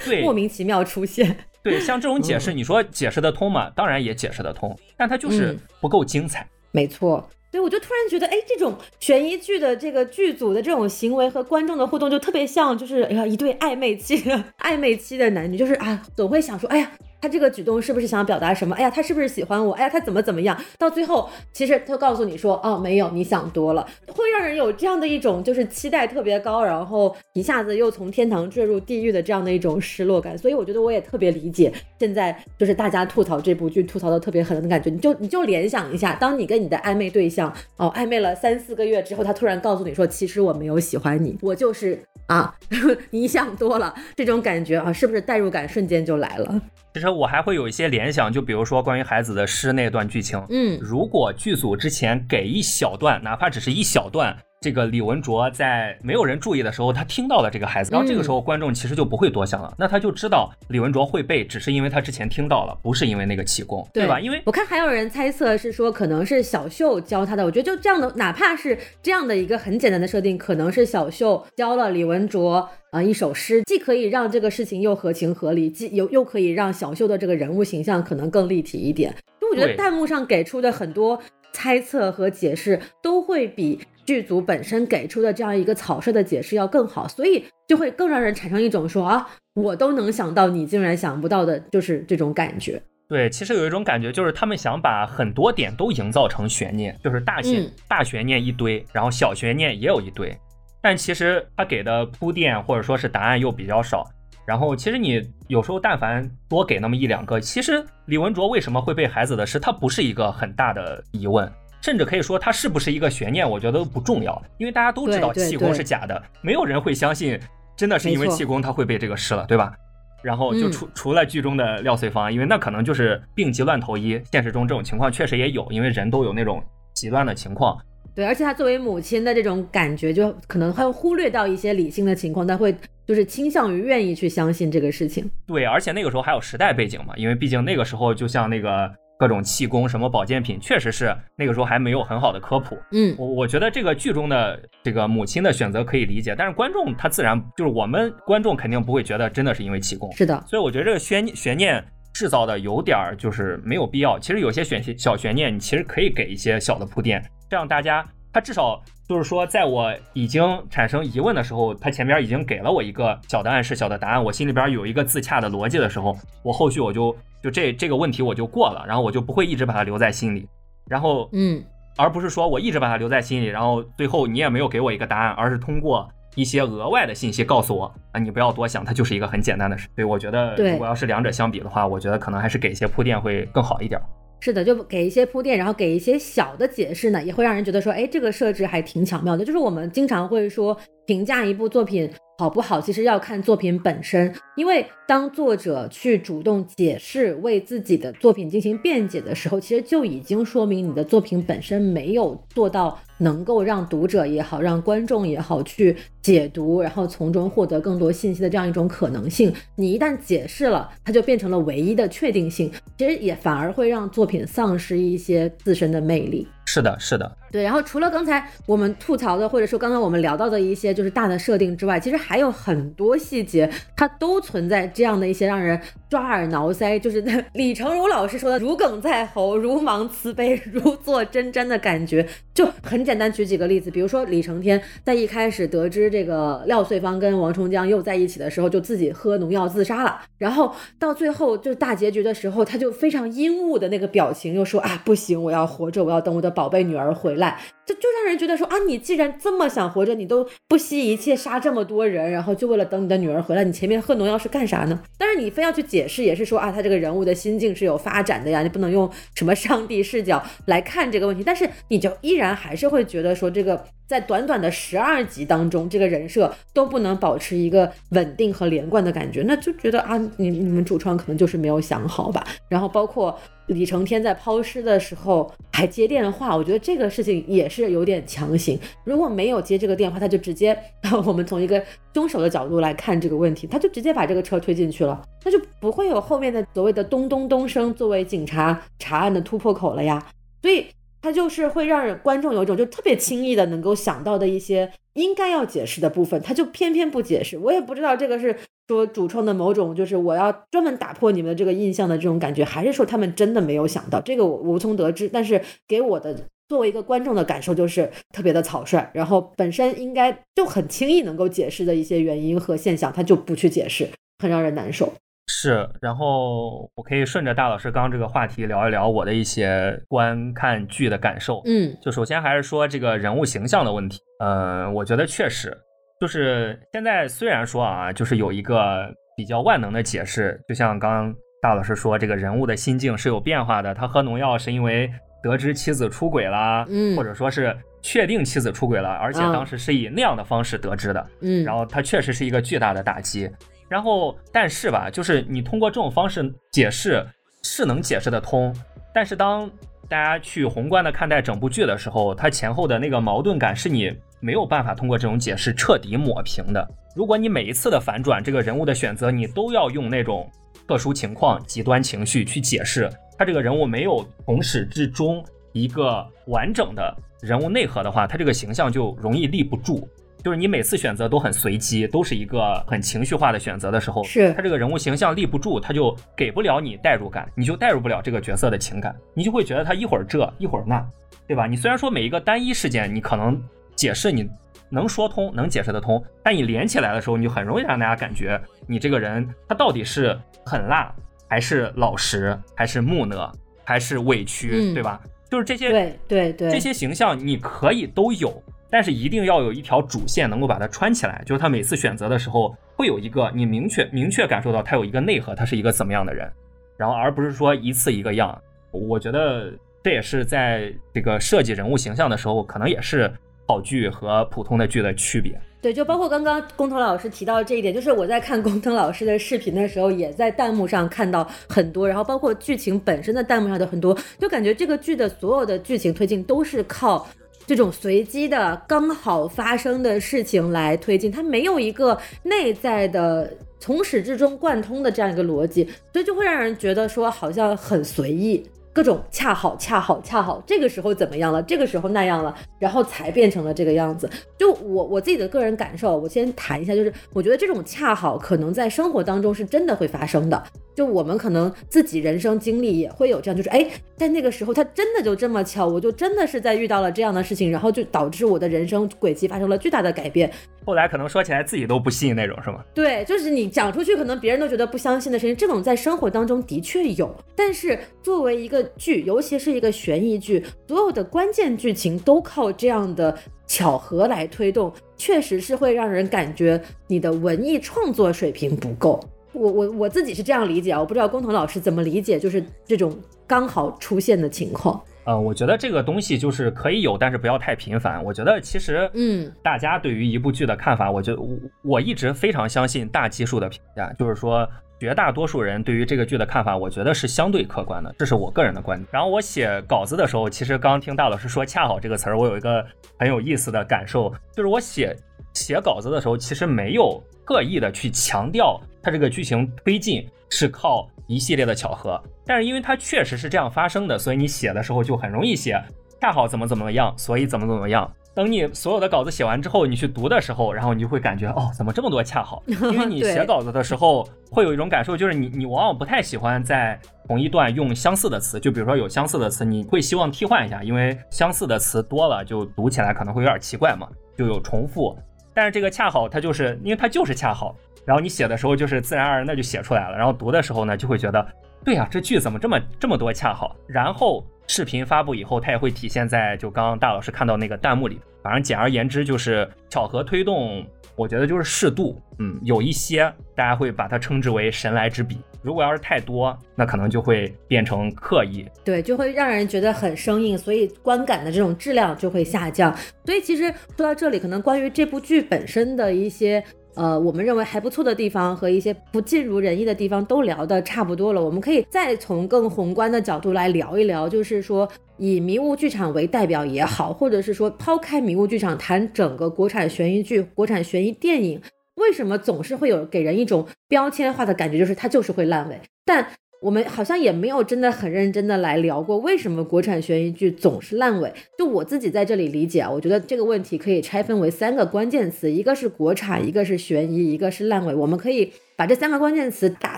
对，莫名其妙出现。对，像这种解释，你说解释得通吗？当然也解释得通，但它就是不够精彩。没错，所以我就突然觉得，哎，这种悬疑剧的这个剧组的这种行为和观众的互动，就特别像，就是哎呀，一对暧昧期的 暧昧期的男女，就是啊，总会想说，哎呀。他这个举动是不是想表达什么？哎呀，他是不是喜欢我？哎呀，他怎么怎么样？到最后，其实他告诉你说，哦，没有，你想多了，会让人有这样的一种就是期待特别高，然后一下子又从天堂坠入地狱的这样的一种失落感。所以我觉得我也特别理解现在就是大家吐槽这部剧吐槽的特别狠的感觉。你就你就联想一下，当你跟你的暧昧对象哦暧昧了三四个月之后，他突然告诉你说，其实我没有喜欢你，我就是啊，你想多了，这种感觉啊，是不是代入感瞬间就来了？其实我还会有一些联想，就比如说关于孩子的诗那段剧情，嗯，如果剧组之前给一小段，哪怕只是一小段。这个李文卓在没有人注意的时候，他听到了这个孩子，然后这个时候观众其实就不会多想了，那他就知道李文卓会背，只是因为他之前听到了，不是因为那个气功，对吧？因为我看还有人猜测是说可能是小秀教他的，我觉得就这样的，哪怕是这样的一个很简单的设定，可能是小秀教了李文卓啊一首诗，既可以让这个事情又合情合理，既又又可以让小秀的这个人物形象可能更立体一点。就我觉得弹幕上给出的很多猜测和解释都会比。剧组本身给出的这样一个草率的解释要更好，所以就会更让人产生一种说啊，我都能想到，你竟然想不到的，就是这种感觉。对，其实有一种感觉，就是他们想把很多点都营造成悬念，就是大悬大悬念一堆，然后小悬念也有一堆，但其实他给的铺垫或者说是答案又比较少。然后其实你有时候但凡多给那么一两个，其实李文卓为什么会被孩子的事，他不是一个很大的疑问。甚至可以说，它是不是一个悬念，我觉得都不重要，因为大家都知道气功是假的，没有人会相信真的是因为气功他会被这个施了，对吧？然后就除除了剧中的廖穗芳，因为那可能就是病急乱投医，现实中这种情况确实也有，因为人都有那种极端的情况。对，而且他作为母亲的这种感觉，就可能会忽略到一些理性的情况，他会就是倾向于愿意去相信这个事情。对，而且那个时候还有时代背景嘛，因为毕竟那个时候就像那个。各种气功什么保健品，确实是那个时候还没有很好的科普。嗯，我我觉得这个剧中的这个母亲的选择可以理解，但是观众他自然就是我们观众肯定不会觉得真的是因为气功。是的，所以我觉得这个悬悬念制造的有点儿就是没有必要。其实有些悬小悬念，你其实可以给一些小的铺垫，这样大家。他至少就是说，在我已经产生疑问的时候，他前边已经给了我一个小的暗示、小的答案，我心里边有一个自洽的逻辑的时候，我后续我就就这这个问题我就过了，然后我就不会一直把它留在心里，然后嗯，而不是说我一直把它留在心里，然后最后你也没有给我一个答案，而是通过一些额外的信息告诉我啊，你不要多想，它就是一个很简单的事。对我觉得，如果要是两者相比的话，我觉得可能还是给一些铺垫会更好一点。是的，就给一些铺垫，然后给一些小的解释呢，也会让人觉得说，哎，这个设置还挺巧妙的。就是我们经常会说，评价一部作品好不好，其实要看作品本身，因为当作者去主动解释、为自己的作品进行辩解的时候，其实就已经说明你的作品本身没有做到能够让读者也好、让观众也好去解读，然后从中获得更多信息的这样一种可能性。你一旦解释了，它就变成了唯一的确定性，其实也反而会让作品丧失一些自身的魅力。是的，是的，对，然后除了刚才我们吐槽的，或者说刚刚我们聊到的一些就是大的设定之外，其实还有很多细节，它都存在这样的一些让人抓耳挠腮，就是那 李成儒老师说的“如鲠在喉，如芒刺背，如坐针毡”的感觉。就很简单，举几个例子，比如说李承天在一开始得知这个廖穗芳跟王重江又在一起的时候，就自己喝农药自杀了，然后到最后就大结局的时候，他就非常阴雾的那个表情，又说啊不行，我要活着，我要等我的宝贝女儿回来，就就让人觉得说啊，你既然这么想活着，你都不惜一切杀这么多人，然后就为了等你的女儿回来，你前面喝农药是干啥呢？但是你非要去解释，也是说啊，他这个人物的心境是有发展的呀，你不能用什么上帝视角来看这个问题，但是你就依然还是会觉得说这个。在短短的十二集当中，这个人设都不能保持一个稳定和连贯的感觉，那就觉得啊，你你们主创可能就是没有想好吧。然后包括李承天在抛尸的时候还接电话，我觉得这个事情也是有点强行。如果没有接这个电话，他就直接，我们从一个凶手的角度来看这个问题，他就直接把这个车推进去了，那就不会有后面的所谓的咚咚咚声作为警察查案的突破口了呀。所以。它就是会让观众有一种就特别轻易的能够想到的一些应该要解释的部分，他就偏偏不解释。我也不知道这个是说主创的某种就是我要专门打破你们的这个印象的这种感觉，还是说他们真的没有想到这个，我无从得知。但是给我的作为一个观众的感受就是特别的草率，然后本身应该就很轻易能够解释的一些原因和现象，他就不去解释，很让人难受。是，然后我可以顺着大老师刚刚这个话题聊一聊我的一些观看剧的感受。嗯，就首先还是说这个人物形象的问题。呃，我觉得确实就是现在虽然说啊，就是有一个比较万能的解释，就像刚刚大老师说，这个人物的心境是有变化的。他喝农药是因为得知妻子出轨了，嗯，或者说是确定妻子出轨了，而且当时是以那样的方式得知的。嗯，然后他确实是一个巨大的打击。然后，但是吧，就是你通过这种方式解释是能解释得通，但是当大家去宏观的看待整部剧的时候，它前后的那个矛盾感是你没有办法通过这种解释彻底抹平的。如果你每一次的反转，这个人物的选择，你都要用那种特殊情况、极端情绪去解释，他这个人物没有从始至终一个完整的人物内核的话，他这个形象就容易立不住。就是你每次选择都很随机，都是一个很情绪化的选择的时候，是他这个人物形象立不住，他就给不了你代入感，你就代入不了这个角色的情感，你就会觉得他一会儿这一会儿那，对吧？你虽然说每一个单一事件你可能解释你能说通，能解释得通，但你连起来的时候，你就很容易让大家感觉你这个人他到底是狠辣，还是老实，还是木讷，还是委屈，对吧？就是这些，对对对，这些形象你可以都有。但是一定要有一条主线能够把它穿起来，就是他每次选择的时候会有一个你明确明确感受到他有一个内核，他是一个怎么样的人，然后而不是说一次一个样。我觉得这也是在这个设计人物形象的时候，可能也是好剧和普通的剧的区别。对，就包括刚刚工藤老师提到这一点，就是我在看工藤老师的视频的时候，也在弹幕上看到很多，然后包括剧情本身的弹幕上的很多，就感觉这个剧的所有的剧情推进都是靠。这种随机的刚好发生的事情来推进，它没有一个内在的从始至终贯通的这样一个逻辑，所以就会让人觉得说好像很随意，各种恰好恰好恰好，这个时候怎么样了，这个时候那样了，然后才变成了这个样子。就我我自己的个人感受，我先谈一下，就是我觉得这种恰好可能在生活当中是真的会发生的。就我们可能自己人生经历也会有这样，就是哎，在那个时候他真的就这么巧，我就真的是在遇到了这样的事情，然后就导致我的人生轨迹发生了巨大的改变。后来可能说起来自己都不信那种，是吗？对，就是你讲出去，可能别人都觉得不相信的事情，这种在生活当中的确有。但是作为一个剧，尤其是一个悬疑剧，所有的关键剧情都靠这样的巧合来推动，确实是会让人感觉你的文艺创作水平不够。我我我自己是这样理解啊，我不知道工藤老师怎么理解，就是这种刚好出现的情况。嗯，我觉得这个东西就是可以有，但是不要太频繁。我觉得其实，嗯，大家对于一部剧的看法，我觉得我我一直非常相信大基数的评价，就是说绝大多数人对于这个剧的看法，我觉得是相对客观的，这是我个人的观点。然后我写稿子的时候，其实刚听大老师说“恰好”这个词儿，我有一个很有意思的感受，就是我写写稿子的时候，其实没有刻意的去强调它这个剧情推进是靠。一系列的巧合，但是因为它确实是这样发生的，所以你写的时候就很容易写，恰好怎么怎么样，所以怎么怎么样。等你所有的稿子写完之后，你去读的时候，然后你就会感觉哦，怎么这么多恰好？因为你写稿子的时候会有一种感受，就是你你往往不太喜欢在同一段用相似的词，就比如说有相似的词，你会希望替换一下，因为相似的词多了就读起来可能会有点奇怪嘛，就有重复。但是这个恰好它就是因为它就是恰好。然后你写的时候就是自然而然的就写出来了，然后读的时候呢就会觉得，对呀，这句怎么这么这么多恰好？然后视频发布以后，它也会体现在就刚刚大老师看到那个弹幕里。反正简而言之就是巧合推动，我觉得就是适度，嗯，有一些大家会把它称之为神来之笔。如果要是太多，那可能就会变成刻意，对，就会让人觉得很生硬，所以观感的这种质量就会下降。所以其实说到这里，可能关于这部剧本身的一些。呃，我们认为还不错的地方和一些不尽如人意的地方都聊得差不多了，我们可以再从更宏观的角度来聊一聊，就是说以迷雾剧场为代表也好，或者是说抛开迷雾剧场谈整个国产悬疑剧、国产悬疑电影，为什么总是会有给人一种标签化的感觉，就是它就是会烂尾，但。我们好像也没有真的很认真的来聊过，为什么国产悬疑剧总是烂尾？就我自己在这里理解啊，我觉得这个问题可以拆分为三个关键词，一个是国产，一个是悬疑，一个是烂尾。我们可以。把这三个关键词打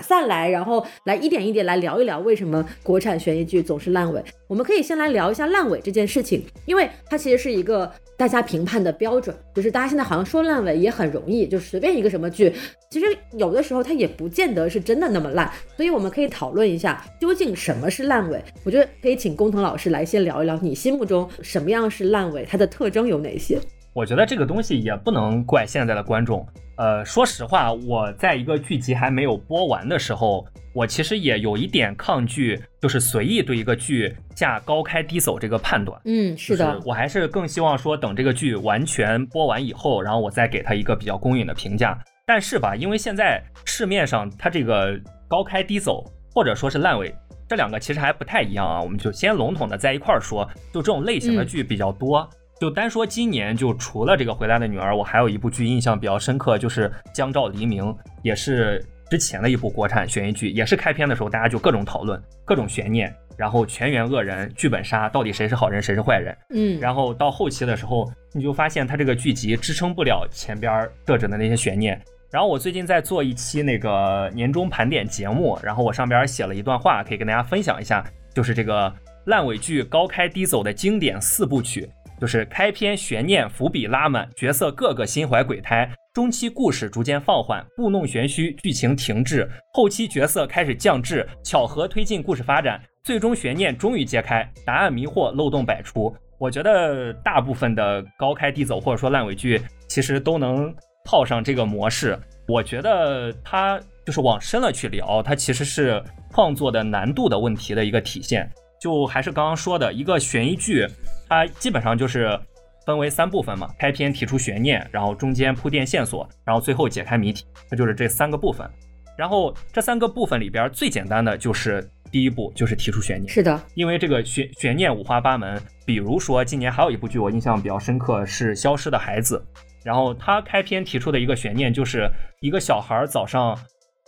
散来，然后来一点一点来聊一聊为什么国产悬疑剧总是烂尾。我们可以先来聊一下烂尾这件事情，因为它其实是一个大家评判的标准，就是大家现在好像说烂尾也很容易，就随便一个什么剧，其实有的时候它也不见得是真的那么烂。所以我们可以讨论一下究竟什么是烂尾。我觉得可以请工藤老师来先聊一聊你心目中什么样是烂尾，它的特征有哪些？我觉得这个东西也不能怪现在的观众。呃，说实话，我在一个剧集还没有播完的时候，我其实也有一点抗拒，就是随意对一个剧下高开低走这个判断。嗯，是的，我还是更希望说等这个剧完全播完以后，然后我再给他一个比较公允的评价。但是吧，因为现在市面上它这个高开低走或者说是烂尾，这两个其实还不太一样啊。我们就先笼统的在一块儿说，就这种类型的剧比较多。就单说今年，就除了这个回来的女儿，我还有一部剧印象比较深刻，就是《江照黎明》，也是之前的一部国产悬疑剧，也是开篇的时候大家就各种讨论，各种悬念，然后全员恶人，剧本杀，到底谁是好人，谁是坏人？嗯，然后到后期的时候，你就发现它这个剧集支撑不了前边设置的那些悬念。然后我最近在做一期那个年终盘点节目，然后我上边写了一段话，可以跟大家分享一下，就是这个烂尾剧高开低走的经典四部曲。就是开篇悬念伏笔拉满，角色个个心怀鬼胎，中期故事逐渐放缓，故弄玄虚，剧情停滞，后期角色开始降智，巧合推进故事发展，最终悬念终于揭开，答案迷惑漏洞百出。我觉得大部分的高开低走或者说烂尾剧，其实都能套上这个模式。我觉得它就是往深了去聊，它其实是创作的难度的问题的一个体现。就还是刚刚说的一个悬疑剧。它基本上就是分为三部分嘛，开篇提出悬念，然后中间铺垫线索，然后最后解开谜题，它就是这三个部分。然后这三个部分里边最简单的就是第一步，就是提出悬念。是的，因为这个悬悬念五花八门。比如说今年还有一部剧我印象比较深刻是《消失的孩子》，然后它开篇提出的一个悬念就是一个小孩早上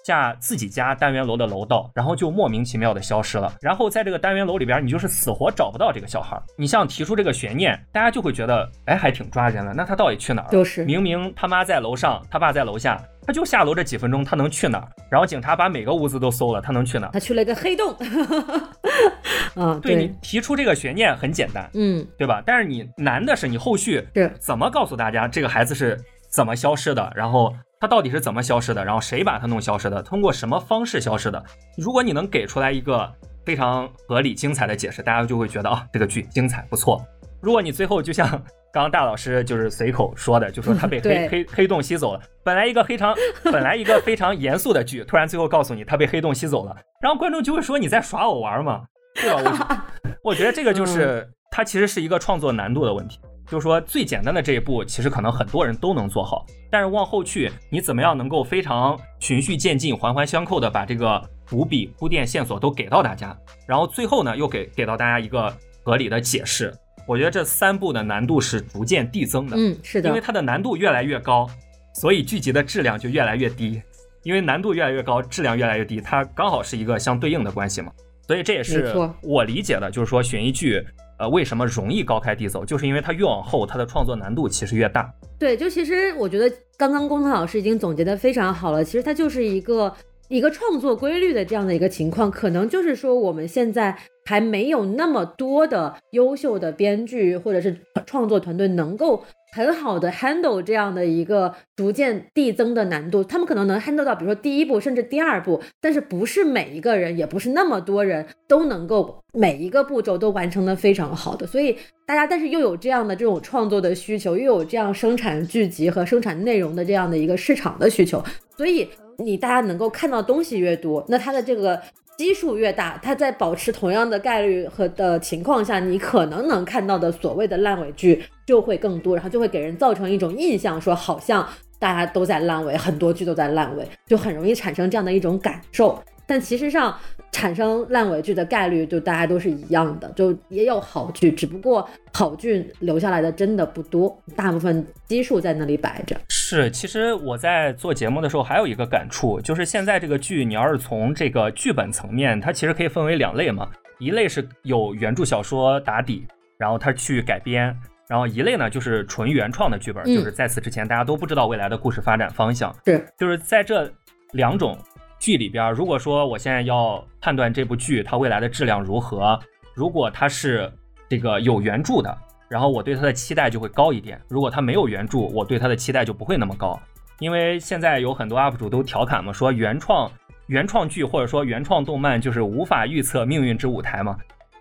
下自己家单元楼的楼道，然后就莫名其妙的消失了。然后在这个单元楼里边，你就是死活找不到这个小孩。你像提出这个悬念，大家就会觉得，哎，还挺抓人的。那他到底去哪儿？就是明明他妈在楼上，他爸在楼下，他就下楼这几分钟，他能去哪儿？然后警察把每个屋子都搜了，他能去哪儿？他去了一个黑洞。嗯，对你提出这个悬念很简单，嗯，对吧？但是你难的是你后续是怎么告诉大家这个孩子是怎么消失的，然后他到底是怎么消失的，然后谁把它弄消失的，通过什么方式消失的？如果你能给出来一个非常合理、精彩的解释，大家就会觉得啊，这个剧精彩不错。如果你最后就像 刚刚大老师就是随口说的，就说他被黑黑黑洞吸走了，本来一个非常本来一个非常严肃的剧，突然最后告诉你他被黑洞吸走了，然后观众就会说你在耍我玩嘛？对吧？我 我觉得这个就是它其实是一个创作难度的问题，就是说最简单的这一步，其实可能很多人都能做好，但是往后去，你怎么样能够非常循序渐进、环环相扣的把这个伏笔、铺垫、线索都给到大家，然后最后呢又给给到大家一个合理的解释。我觉得这三步的难度是逐渐递增的，嗯，是的，因为它的难度越来越高，所以剧集的质量就越来越低。因为难度越来越高，质量越来越低，它刚好是一个相对应的关系嘛。所以这也是我理解的，就是说悬疑剧，呃，为什么容易高开低走，就是因为它越往后，它的创作难度其实越大。对，就其实我觉得刚刚工藤老师已经总结的非常好了，其实它就是一个一个创作规律的这样的一个情况，可能就是说我们现在。还没有那么多的优秀的编剧或者是创作团队能够很好的 handle 这样的一个逐渐递增的难度，他们可能能 handle 到，比如说第一步甚至第二步，但是不是每一个人，也不是那么多人都能够每一个步骤都完成的非常好的，所以大家但是又有这样的这种创作的需求，又有这样生产剧集和生产内容的这样的一个市场的需求，所以你大家能够看到东西越多，那它的这个。基数越大，它在保持同样的概率和的情况下，你可能能看到的所谓的烂尾剧就会更多，然后就会给人造成一种印象，说好像大家都在烂尾，很多剧都在烂尾，就很容易产生这样的一种感受。但其实上产生烂尾剧的概率就大家都是一样的，就也有好剧，只不过好剧留下来的真的不多，大部分基数在那里摆着。是，其实我在做节目的时候还有一个感触，就是现在这个剧，你要是从这个剧本层面，它其实可以分为两类嘛，一类是有原著小说打底，然后它去改编，然后一类呢就是纯原创的剧本，就是在此之前大家都不知道未来的故事发展方向。对，就是在这两种。剧里边，如果说我现在要判断这部剧它未来的质量如何，如果它是这个有原著的，然后我对它的期待就会高一点；如果它没有原著，我对它的期待就不会那么高。因为现在有很多 UP 主都调侃嘛，说原创原创剧或者说原创动漫就是无法预测命运之舞台嘛，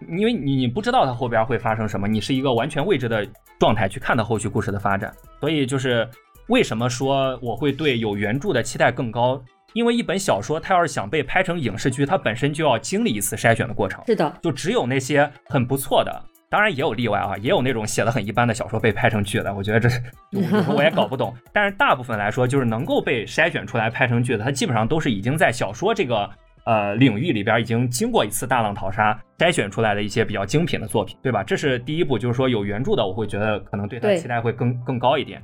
因为你你不知道它后边会发生什么，你是一个完全未知的状态去看它后续故事的发展。所以就是为什么说我会对有原著的期待更高？因为一本小说，它要是想被拍成影视剧，它本身就要经历一次筛选的过程。是的，就只有那些很不错的，当然也有例外啊，也有那种写的很一般的小说被拍成剧的。我觉得这我我也搞不懂。但是大部分来说，就是能够被筛选出来拍成剧的，它基本上都是已经在小说这个呃领域里边已经经过一次大浪淘沙筛选出来的一些比较精品的作品，对吧？这是第一步，就是说有原著的，我会觉得可能对它期待会更更高一点。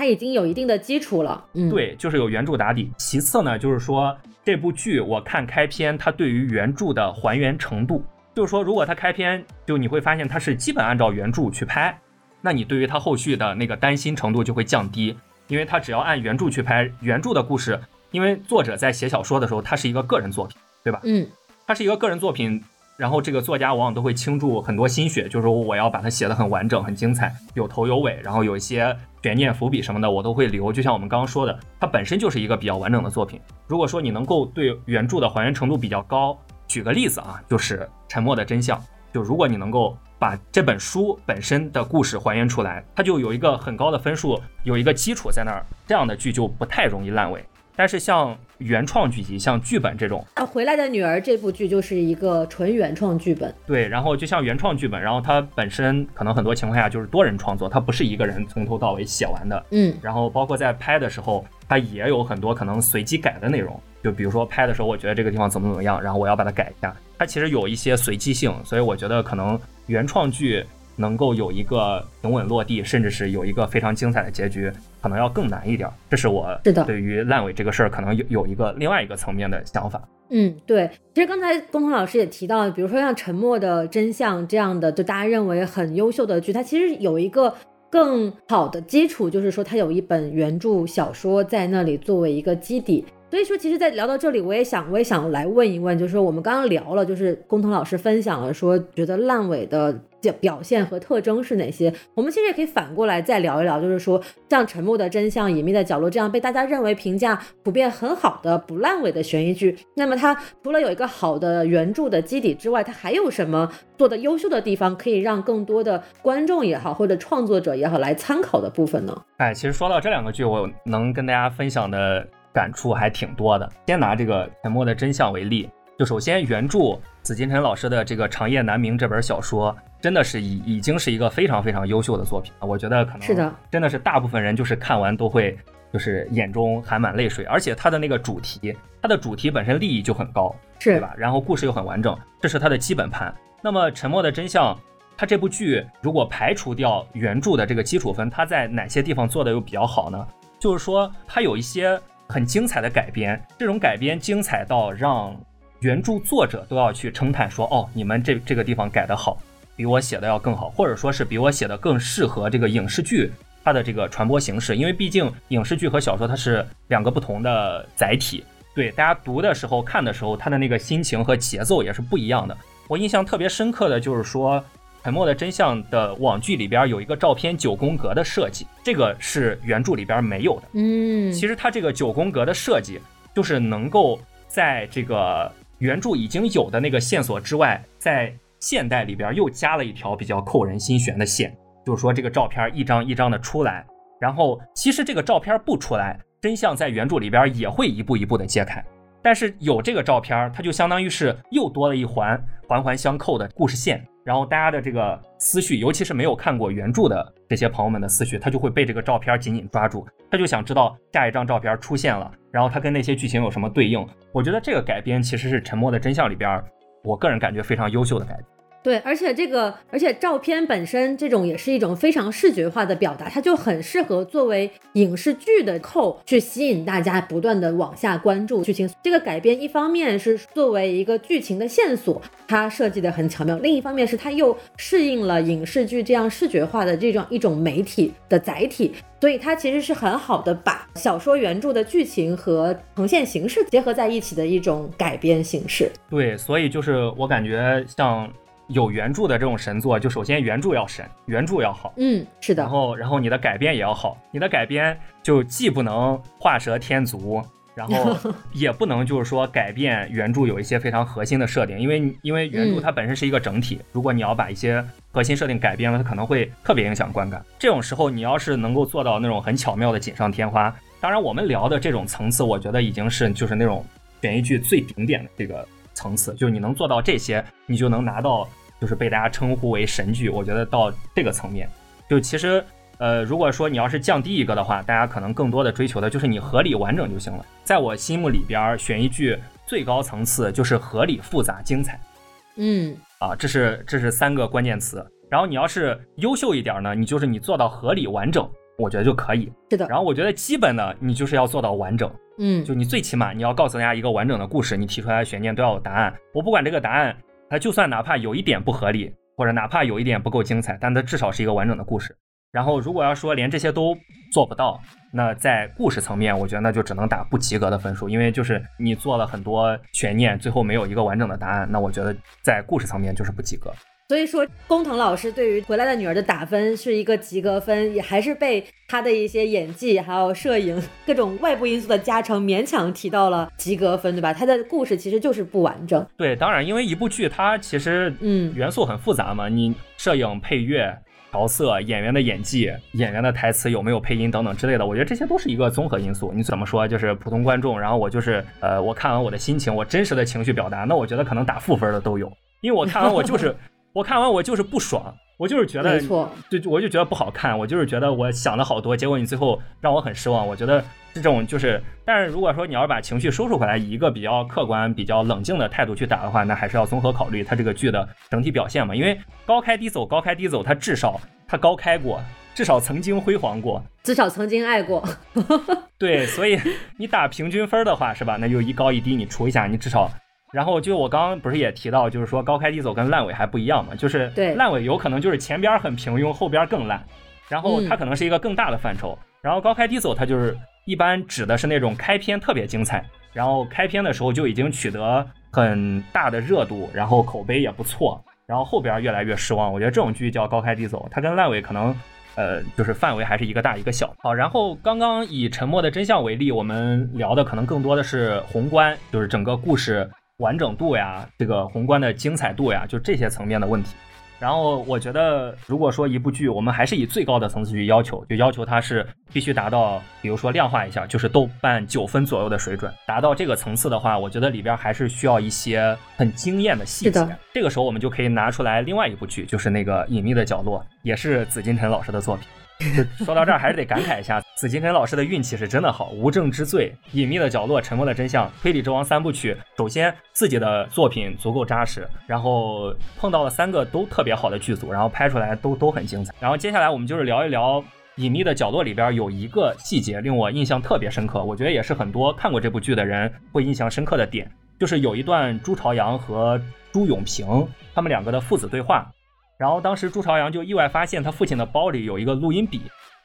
它已经有一定的基础了，嗯，对，就是有原著打底。其次呢，就是说这部剧我看开篇，它对于原著的还原程度，就是说如果它开篇就你会发现它是基本按照原著去拍，那你对于它后续的那个担心程度就会降低，因为它只要按原著去拍，原著的故事，因为作者在写小说的时候，它是一个个人作品，对吧？嗯，它是一个个人作品。然后这个作家往往都会倾注很多心血，就是说我要把它写得很完整、很精彩，有头有尾，然后有一些悬念伏笔什么的，我都会留。就像我们刚刚说的，它本身就是一个比较完整的作品。如果说你能够对原著的还原程度比较高，举个例子啊，就是《沉默的真相》，就如果你能够把这本书本身的故事还原出来，它就有一个很高的分数，有一个基础在那儿，这样的剧就不太容易烂尾。但是像原创剧集，像剧本这种，啊，回来的女儿这部剧就是一个纯原创剧本。对，然后就像原创剧本，然后它本身可能很多情况下就是多人创作，它不是一个人从头到尾写完的。嗯，然后包括在拍的时候，它也有很多可能随机改的内容。就比如说拍的时候，我觉得这个地方怎么怎么样，然后我要把它改一下，它其实有一些随机性。所以我觉得可能原创剧。能够有一个平稳落地，甚至是有一个非常精彩的结局，可能要更难一点。这是我对于烂尾这个事儿，可能有有一个另外一个层面的想法。嗯，对，其实刚才东鹏老师也提到，比如说像《沉默的真相》这样的，就大家认为很优秀的剧，它其实有一个更好的基础，就是说它有一本原著小说在那里作为一个基底。所以说，其实，在聊到这里，我也想，我也想来问一问，就是说，我们刚刚聊了，就是工藤老师分享了，说觉得烂尾的表现和特征是哪些？我们其实也可以反过来再聊一聊，就是说，像《沉默的真相》《隐秘的角落》这样被大家认为评价普遍很好的不烂尾的悬疑剧，那么它除了有一个好的原著的基底之外，它还有什么做的优秀的地方，可以让更多的观众也好，或者创作者也好来参考的部分呢？哎，其实说到这两个剧，我能跟大家分享的。感触还挺多的。先拿这个《沉默的真相》为例，就首先原著紫金陈老师的这个《长夜难明》这本小说，真的是已已经是一个非常非常优秀的作品我觉得可能是的，真的是大部分人就是看完都会就是眼中含满泪水。而且它的那个主题，它的主题本身利益就很高，是对吧？然后故事又很完整，这是它的基本盘。那么《沉默的真相》，它这部剧如果排除掉原著的这个基础分，它在哪些地方做的又比较好呢？就是说它有一些。很精彩的改编，这种改编精彩到让原著作者都要去称叹说：“哦，你们这这个地方改得好，比我写的要更好，或者说是比我写的更适合这个影视剧它的这个传播形式。因为毕竟影视剧和小说它是两个不同的载体，对大家读的时候、看的时候，它的那个心情和节奏也是不一样的。我印象特别深刻的就是说。《沉默的真相》的网剧里边有一个照片九宫格的设计，这个是原著里边没有的。嗯，其实它这个九宫格的设计，就是能够在这个原著已经有的那个线索之外，在现代里边又加了一条比较扣人心弦的线，就是说这个照片一张一张的出来，然后其实这个照片不出来，真相在原著里边也会一步一步的揭开。但是有这个照片，它就相当于是又多了一环环环相扣的故事线。然后大家的这个思绪，尤其是没有看过原著的这些朋友们的思绪，他就会被这个照片紧紧抓住，他就想知道下一张照片出现了，然后他跟那些剧情有什么对应。我觉得这个改编其实是《沉默的真相》里边，我个人感觉非常优秀的改编。对，而且这个，而且照片本身这种也是一种非常视觉化的表达，它就很适合作为影视剧的扣，去吸引大家不断的往下关注剧情。这个改编一方面是作为一个剧情的线索，它设计的很巧妙；另一方面是它又适应了影视剧这样视觉化的这种一种媒体的载体，所以它其实是很好的把小说原著的剧情和呈现形式结合在一起的一种改编形式。对，所以就是我感觉像。有原著的这种神作，就首先原著要神，原著要好，嗯，是的。然后，然后你的改编也要好，你的改编就既不能画蛇添足，然后 也不能就是说改变原著有一些非常核心的设定，因为因为原著它本身是一个整体，如果你要把一些核心设定改变了，它可能会特别影响观感。这种时候，你要是能够做到那种很巧妙的锦上添花，当然我们聊的这种层次，我觉得已经是就是那种悬疑剧最顶点的这个层次，就是你能做到这些，你就能拿到。就是被大家称呼为神剧，我觉得到这个层面，就其实，呃，如果说你要是降低一个的话，大家可能更多的追求的就是你合理完整就行了。在我心目里边，悬疑剧最高层次就是合理、复杂、精彩。嗯，啊，这是这是三个关键词。然后你要是优秀一点呢，你就是你做到合理完整，我觉得就可以。是的。然后我觉得基本的，你就是要做到完整。嗯，就你最起码你要告诉大家一个完整的故事，你提出来的悬念都要有答案。我不管这个答案。它就算哪怕有一点不合理，或者哪怕有一点不够精彩，但它至少是一个完整的故事。然后，如果要说连这些都做不到，那在故事层面，我觉得那就只能打不及格的分数，因为就是你做了很多悬念，最后没有一个完整的答案，那我觉得在故事层面就是不及格。所以说，工藤老师对于回来的女儿的打分是一个及格分，也还是被他的一些演技、还有摄影 各种外部因素的加成，勉强提到了及格分，对吧？他的故事其实就是不完整。对，当然，因为一部剧它其实嗯元素很复杂嘛，你摄影、配乐、调色、演员的演技、演员的台词有没有配音等等之类的，我觉得这些都是一个综合因素。你怎么说？就是普通观众，然后我就是呃，我看完我的心情，我真实的情绪表达，那我觉得可能打负分的都有，因为我看完我就是。我看完我就是不爽，我就是觉得，没错，就我就觉得不好看，我就是觉得我想了好多，结果你最后让我很失望。我觉得这种就是，但是如果说你要把情绪收拾回来，以一个比较客观、比较冷静的态度去打的话，那还是要综合考虑它这个剧的整体表现嘛。因为高开低走，高开低走，它至少它高开过，至少曾经辉煌过，至少曾经爱过。对，所以你打平均分的话，是吧？那就一高一低，你除一下，你至少。然后就我刚刚不是也提到，就是说高开低走跟烂尾还不一样嘛，就是烂尾有可能就是前边很平庸，后边更烂，然后它可能是一个更大的范畴。然后高开低走它就是一般指的是那种开篇特别精彩，然后开篇的时候就已经取得很大的热度，然后口碑也不错，然后后边越来越失望。我觉得这种剧叫高开低走，它跟烂尾可能呃就是范围还是一个大一个小。好，然后刚刚以沉默的真相为例，我们聊的可能更多的是宏观，就是整个故事。完整度呀，这个宏观的精彩度呀，就这些层面的问题。然后我觉得，如果说一部剧，我们还是以最高的层次去要求，就要求它是必须达到，比如说量化一下，就是豆瓣九分左右的水准。达到这个层次的话，我觉得里边还是需要一些很惊艳的细节。这个时候我们就可以拿出来另外一部剧，就是那个《隐秘的角落》，也是紫金陈老师的作品。说到这儿，还是得感慨一下，紫金陈老师的运气是真的好。无证之罪、隐秘的角落、沉默的真相、推理之王三部曲，首先自己的作品足够扎实，然后碰到了三个都特别好的剧组，然后拍出来都都很精彩。然后接下来我们就是聊一聊隐秘的角落里边有一个细节令我印象特别深刻，我觉得也是很多看过这部剧的人会印象深刻的点，就是有一段朱朝阳和朱永平他们两个的父子对话。然后当时朱朝阳就意外发现他父亲的包里有一个录音笔，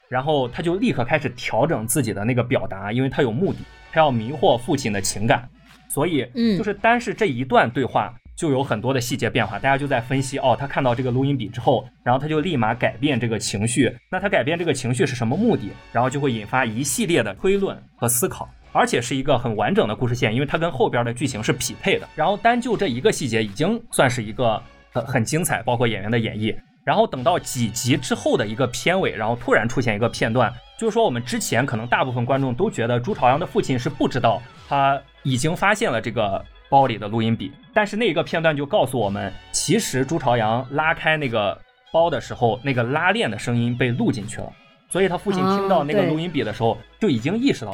然后他就立刻开始调整自己的那个表达，因为他有目的，他要迷惑父亲的情感，所以，嗯，就是单是这一段对话就有很多的细节变化，大家就在分析，哦，他看到这个录音笔之后，然后他就立马改变这个情绪，那他改变这个情绪是什么目的？然后就会引发一系列的推论和思考，而且是一个很完整的故事线，因为它跟后边的剧情是匹配的。然后单就这一个细节，已经算是一个。很很精彩，包括演员的演绎。然后等到几集之后的一个片尾，然后突然出现一个片段，就是说我们之前可能大部分观众都觉得朱朝阳的父亲是不知道他已经发现了这个包里的录音笔，但是那一个片段就告诉我们，其实朱朝阳拉开那个包的时候，那个拉链的声音被录进去了，所以他父亲听到那个录音笔的时候，就已经意识到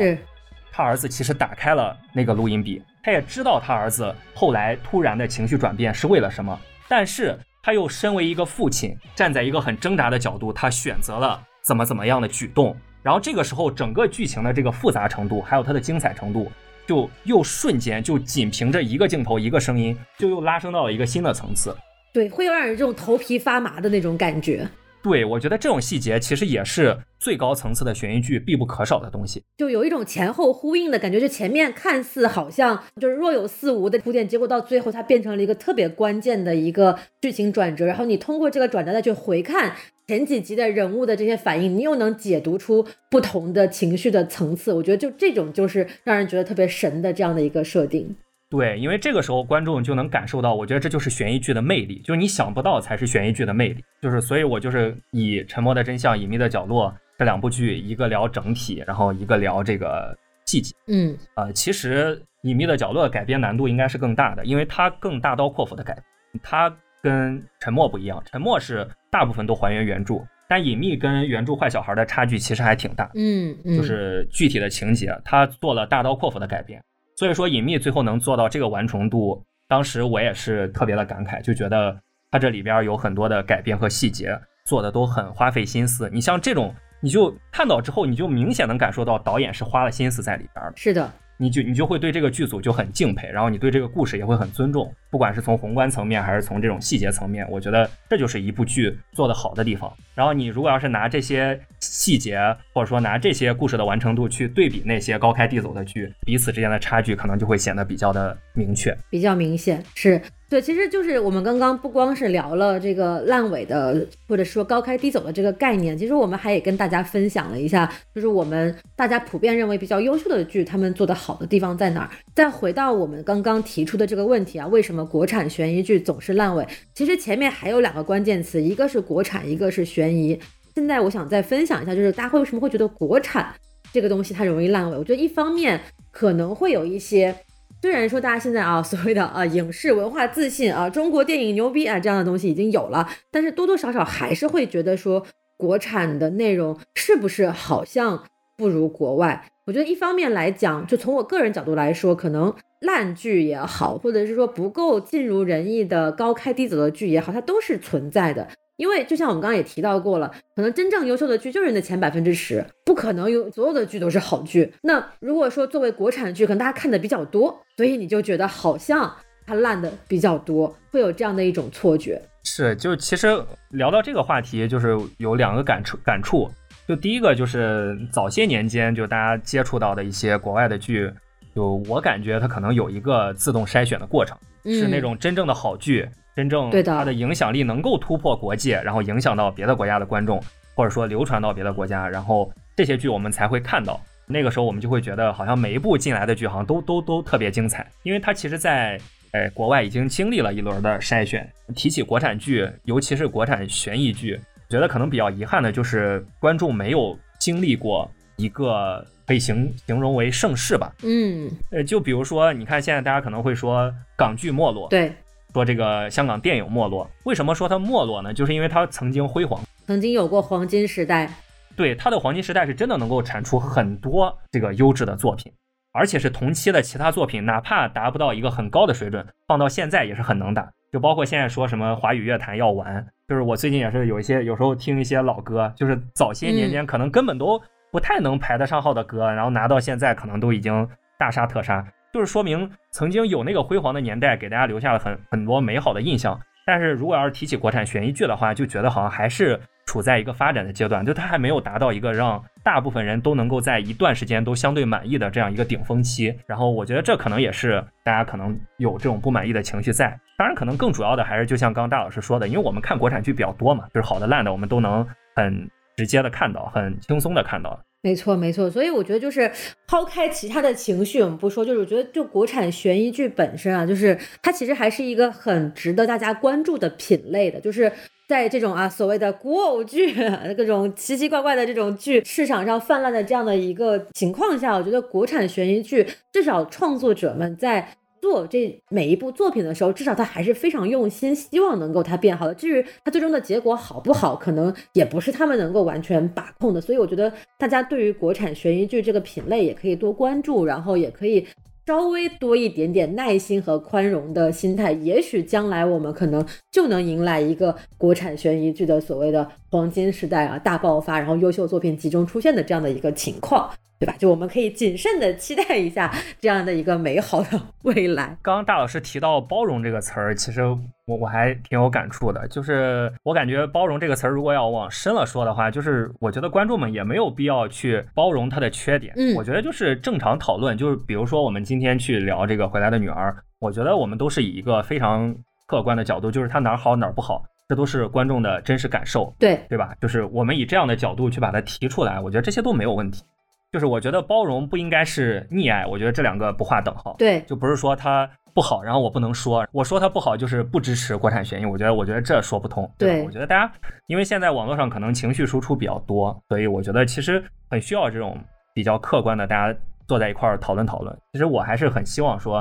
他儿子其实打开了那个录音笔，他也知道他儿子后来突然的情绪转变是为了什么。但是他又身为一个父亲，站在一个很挣扎的角度，他选择了怎么怎么样的举动。然后这个时候，整个剧情的这个复杂程度，还有它的精彩程度，就又瞬间就仅凭着一个镜头、一个声音，就又拉升到了一个新的层次。对，会有让人这种头皮发麻的那种感觉。对，我觉得这种细节其实也是最高层次的悬疑剧必不可少的东西，就有一种前后呼应的感觉。就前面看似好像就是若有似无的铺垫，结果到最后它变成了一个特别关键的一个剧情转折。然后你通过这个转折再去回看前几集的人物的这些反应，你又能解读出不同的情绪的层次。我觉得就这种就是让人觉得特别神的这样的一个设定。对，因为这个时候观众就能感受到，我觉得这就是悬疑剧的魅力，就是你想不到才是悬疑剧的魅力。就是，所以我就是以《沉默的真相》《隐秘的角落》这两部剧，一个聊整体，然后一个聊这个细节。嗯，呃，其实《隐秘的角落》改编难度应该是更大的，因为它更大刀阔斧的改，它跟《沉默》不一样，《沉默》是大部分都还原原著，但《隐秘》跟原著坏小孩的差距其实还挺大。嗯，就是具体的情节，他做了大刀阔斧的改编。所以说，隐秘最后能做到这个完成度，当时我也是特别的感慨，就觉得它这里边有很多的改变和细节做的都很花费心思。你像这种，你就看到之后，你就明显能感受到导演是花了心思在里边的。是的。你就你就会对这个剧组就很敬佩，然后你对这个故事也会很尊重，不管是从宏观层面还是从这种细节层面，我觉得这就是一部剧做得好的地方。然后你如果要是拿这些细节，或者说拿这些故事的完成度去对比那些高开低走的剧，彼此之间的差距可能就会显得比较的明确，比较明显是。对，其实就是我们刚刚不光是聊了这个烂尾的，或者说高开低走的这个概念，其实我们还也跟大家分享了一下，就是我们大家普遍认为比较优秀的剧，他们做的好的地方在哪儿。再回到我们刚刚提出的这个问题啊，为什么国产悬疑剧总是烂尾？其实前面还有两个关键词，一个是国产，一个是悬悬疑。现在我想再分享一下，就是大家会为什么会觉得国产这个东西它容易烂尾？我觉得一方面可能会有一些。虽然说大家现在啊所谓的啊影视文化自信啊中国电影牛逼啊这样的东西已经有了，但是多多少少还是会觉得说国产的内容是不是好像不如国外？我觉得一方面来讲，就从我个人角度来说，可能烂剧也好，或者是说不够尽如人意的高开低走的剧也好，它都是存在的。因为就像我们刚刚也提到过了，可能真正优秀的剧就是你的前百分之十，不可能有所有的剧都是好剧。那如果说作为国产剧，可能大家看的比较多，所以你就觉得好像它烂的比较多，会有这样的一种错觉。是，就其实聊到这个话题，就是有两个感触感触。就第一个就是早些年间，就大家接触到的一些国外的剧，就我感觉它可能有一个自动筛选的过程，是那种真正的好剧。真正它的影响力能够突破国界，然后影响到别的国家的观众，或者说流传到别的国家，然后这些剧我们才会看到。那个时候我们就会觉得，好像每一部进来的剧好像都都都特别精彩，因为它其实，在哎国外已经经历了一轮的筛选。提起国产剧，尤其是国产悬疑剧，觉得可能比较遗憾的就是观众没有经历过一个可以形形容为盛世吧。嗯，呃，就比如说，你看现在大家可能会说港剧没落，对。说这个香港电影没落，为什么说它没落呢？就是因为它曾经辉煌，曾经有过黄金时代。对，它的黄金时代是真的能够产出很多这个优质的作品，而且是同期的其他作品，哪怕达不到一个很高的水准，放到现在也是很能打。就包括现在说什么华语乐坛要完，就是我最近也是有一些，有时候听一些老歌，就是早些年间可能根本都不太能排得上号的歌，然后拿到现在可能都已经大杀特杀。就是说明曾经有那个辉煌的年代，给大家留下了很很多美好的印象。但是如果要是提起国产悬疑剧的话，就觉得好像还是处在一个发展的阶段，就它还没有达到一个让大部分人都能够在一段时间都相对满意的这样一个顶峰期。然后我觉得这可能也是大家可能有这种不满意的情绪在。当然，可能更主要的还是就像刚大老师说的，因为我们看国产剧比较多嘛，就是好的烂的我们都能很直接的看到，很轻松的看到。没错，没错，所以我觉得就是抛开其他的情绪，我们不说，就是我觉得就国产悬疑剧本身啊，就是它其实还是一个很值得大家关注的品类的，就是在这种啊所谓的古偶剧、各种奇奇怪怪的这种剧市场上泛滥的这样的一个情况下，我觉得国产悬疑剧至少创作者们在。做这每一部作品的时候，至少他还是非常用心，希望能够它变好的。至于它最终的结果好不好，可能也不是他们能够完全把控的。所以我觉得大家对于国产悬疑剧这个品类也可以多关注，然后也可以稍微多一点点耐心和宽容的心态。也许将来我们可能就能迎来一个国产悬疑剧的所谓的黄金时代啊，大爆发，然后优秀作品集中出现的这样的一个情况。对吧？就我们可以谨慎的期待一下这样的一个美好的 未来。刚刚大老师提到“包容”这个词儿，其实我我还挺有感触的。就是我感觉“包容”这个词儿，如果要往深了说的话，就是我觉得观众们也没有必要去包容他的缺点。嗯，我觉得就是正常讨论。就是比如说我们今天去聊这个《回来的女儿》，我觉得我们都是以一个非常客观的角度，就是他哪儿好哪儿不好，这都是观众的真实感受。对，对吧？就是我们以这样的角度去把它提出来，我觉得这些都没有问题。就是我觉得包容不应该是溺爱，我觉得这两个不划等号。对，就不是说它不好，然后我不能说，我说它不好就是不支持国产悬疑。我觉得，我觉得这说不通。对，我觉得大家因为现在网络上可能情绪输出比较多，所以我觉得其实很需要这种比较客观的，大家坐在一块儿讨论讨论。其实我还是很希望说，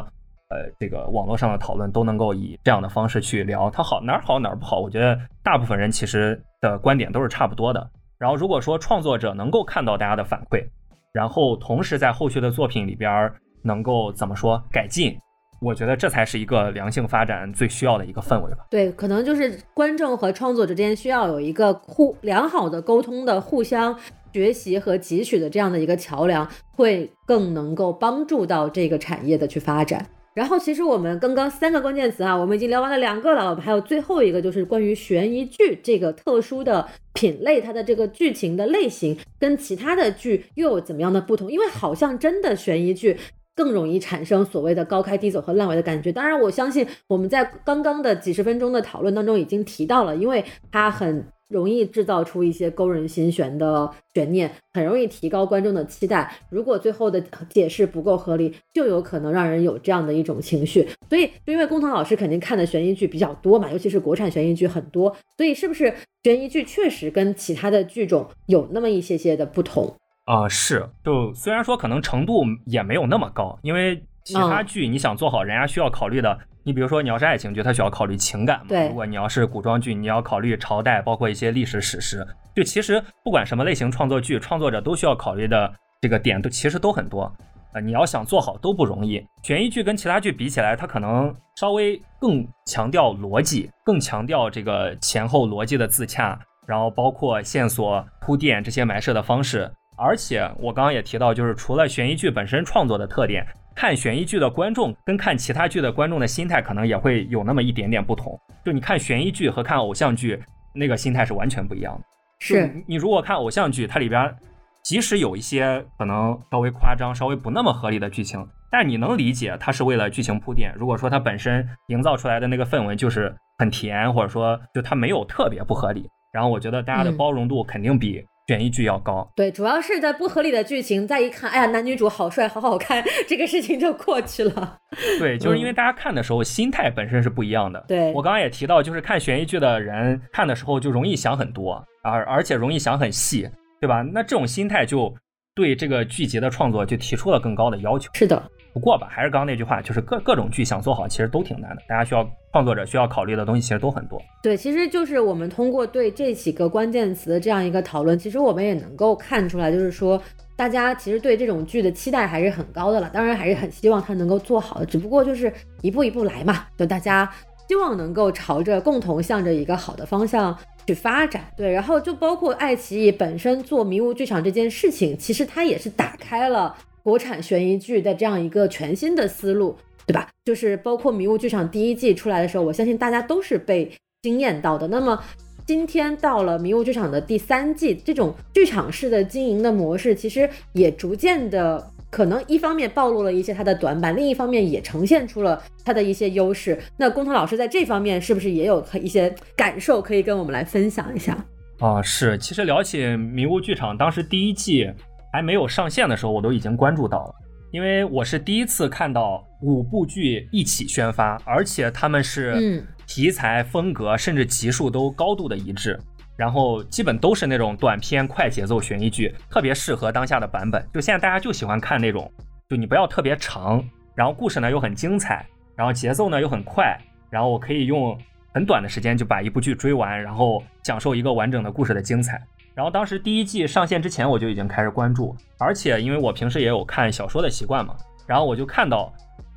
呃，这个网络上的讨论都能够以这样的方式去聊，它好哪儿好哪儿不好。我觉得大部分人其实的观点都是差不多的。然后如果说创作者能够看到大家的反馈。然后，同时在后续的作品里边能够怎么说改进？我觉得这才是一个良性发展最需要的一个氛围吧。对，可能就是观众和创作者之间需要有一个互良好的沟通的、互相学习和汲取的这样的一个桥梁，会更能够帮助到这个产业的去发展。然后，其实我们刚刚三个关键词啊，我们已经聊完了两个了，我们还有最后一个，就是关于悬疑剧这个特殊的品类，它的这个剧情的类型跟其他的剧又有怎么样的不同？因为好像真的悬疑剧更容易产生所谓的高开低走和烂尾的感觉。当然，我相信我们在刚刚的几十分钟的讨论当中已经提到了，因为它很。容易制造出一些勾人心弦的悬念，很容易提高观众的期待。如果最后的解释不够合理，就有可能让人有这样的一种情绪。所以，就因为工藤老师肯定看的悬疑剧比较多嘛，尤其是国产悬疑剧很多，所以是不是悬疑剧确实跟其他的剧种有那么一些些的不同啊？是，就虽然说可能程度也没有那么高，因为。其他剧你想做好，人家需要考虑的，你比如说你要是爱情剧，它需要考虑情感嘛。对如果你要是古装剧，你要考虑朝代，包括一些历史史实。就其实不管什么类型创作剧，创作者都需要考虑的这个点都其实都很多。呃，你要想做好都不容易。悬疑剧跟其他剧比起来，它可能稍微更强调逻辑，更强调这个前后逻辑的自洽，然后包括线索铺垫这些埋设的方式。而且我刚刚也提到，就是除了悬疑剧本身创作的特点，看悬疑剧的观众跟看其他剧的观众的心态可能也会有那么一点点不同。就你看悬疑剧和看偶像剧，那个心态是完全不一样的。是你你如果看偶像剧，它里边即使有一些可能稍微夸张、稍微不那么合理的剧情，但是你能理解它是为了剧情铺垫。如果说它本身营造出来的那个氛围就是很甜，或者说就它没有特别不合理，然后我觉得大家的嗯包容度肯定比悬疑剧要高。对，主要是在不合理的剧情，再一看，哎呀，男女主好帅，好好看，这个事情就过去了。对，就是因为大家看的时候心态本身是不一样的。嗯对我刚刚也提到，就是看悬疑剧的人看的时候就容易想很多，而而且容易想很细，对吧？那这种心态就对这个剧集的创作就提出了更高的要求。是的，不过吧，还是刚刚那句话，就是各各种剧想做好，其实都挺难的。大家需要创作者需要考虑的东西其实都很多。对，其实就是我们通过对这几个关键词的这样一个讨论，其实我们也能够看出来，就是说大家其实对这种剧的期待还是很高的了，当然还是很希望它能够做好的，只不过就是一步一步来嘛，就大家希望能够朝着共同向着一个好的方向去发展。对，然后就包括爱奇艺本身做迷雾剧场这件事情，其实它也是打开了国产悬疑剧的这样一个全新的思路。对吧？就是包括《迷雾剧场》第一季出来的时候，我相信大家都是被惊艳到的。那么今天到了《迷雾剧场》的第三季，这种剧场式的经营的模式，其实也逐渐的。可能一方面暴露了一些它的短板，另一方面也呈现出了它的一些优势。那工藤老师在这方面是不是也有一些感受可以跟我们来分享一下？啊，是。其实聊起迷雾剧场，当时第一季还没有上线的时候，我都已经关注到了。因为我是第一次看到五部剧一起宣发，而且他们是嗯题材、风格甚至集数都高度的一致，然后基本都是那种短篇快节奏悬疑剧，特别适合当下的版本。就现在大家就喜欢看那种，就你不要特别长，然后故事呢又很精彩，然后节奏呢又很快，然后我可以用很短的时间就把一部剧追完，然后享受一个完整的故事的精彩。然后当时第一季上线之前，我就已经开始关注，而且因为我平时也有看小说的习惯嘛，然后我就看到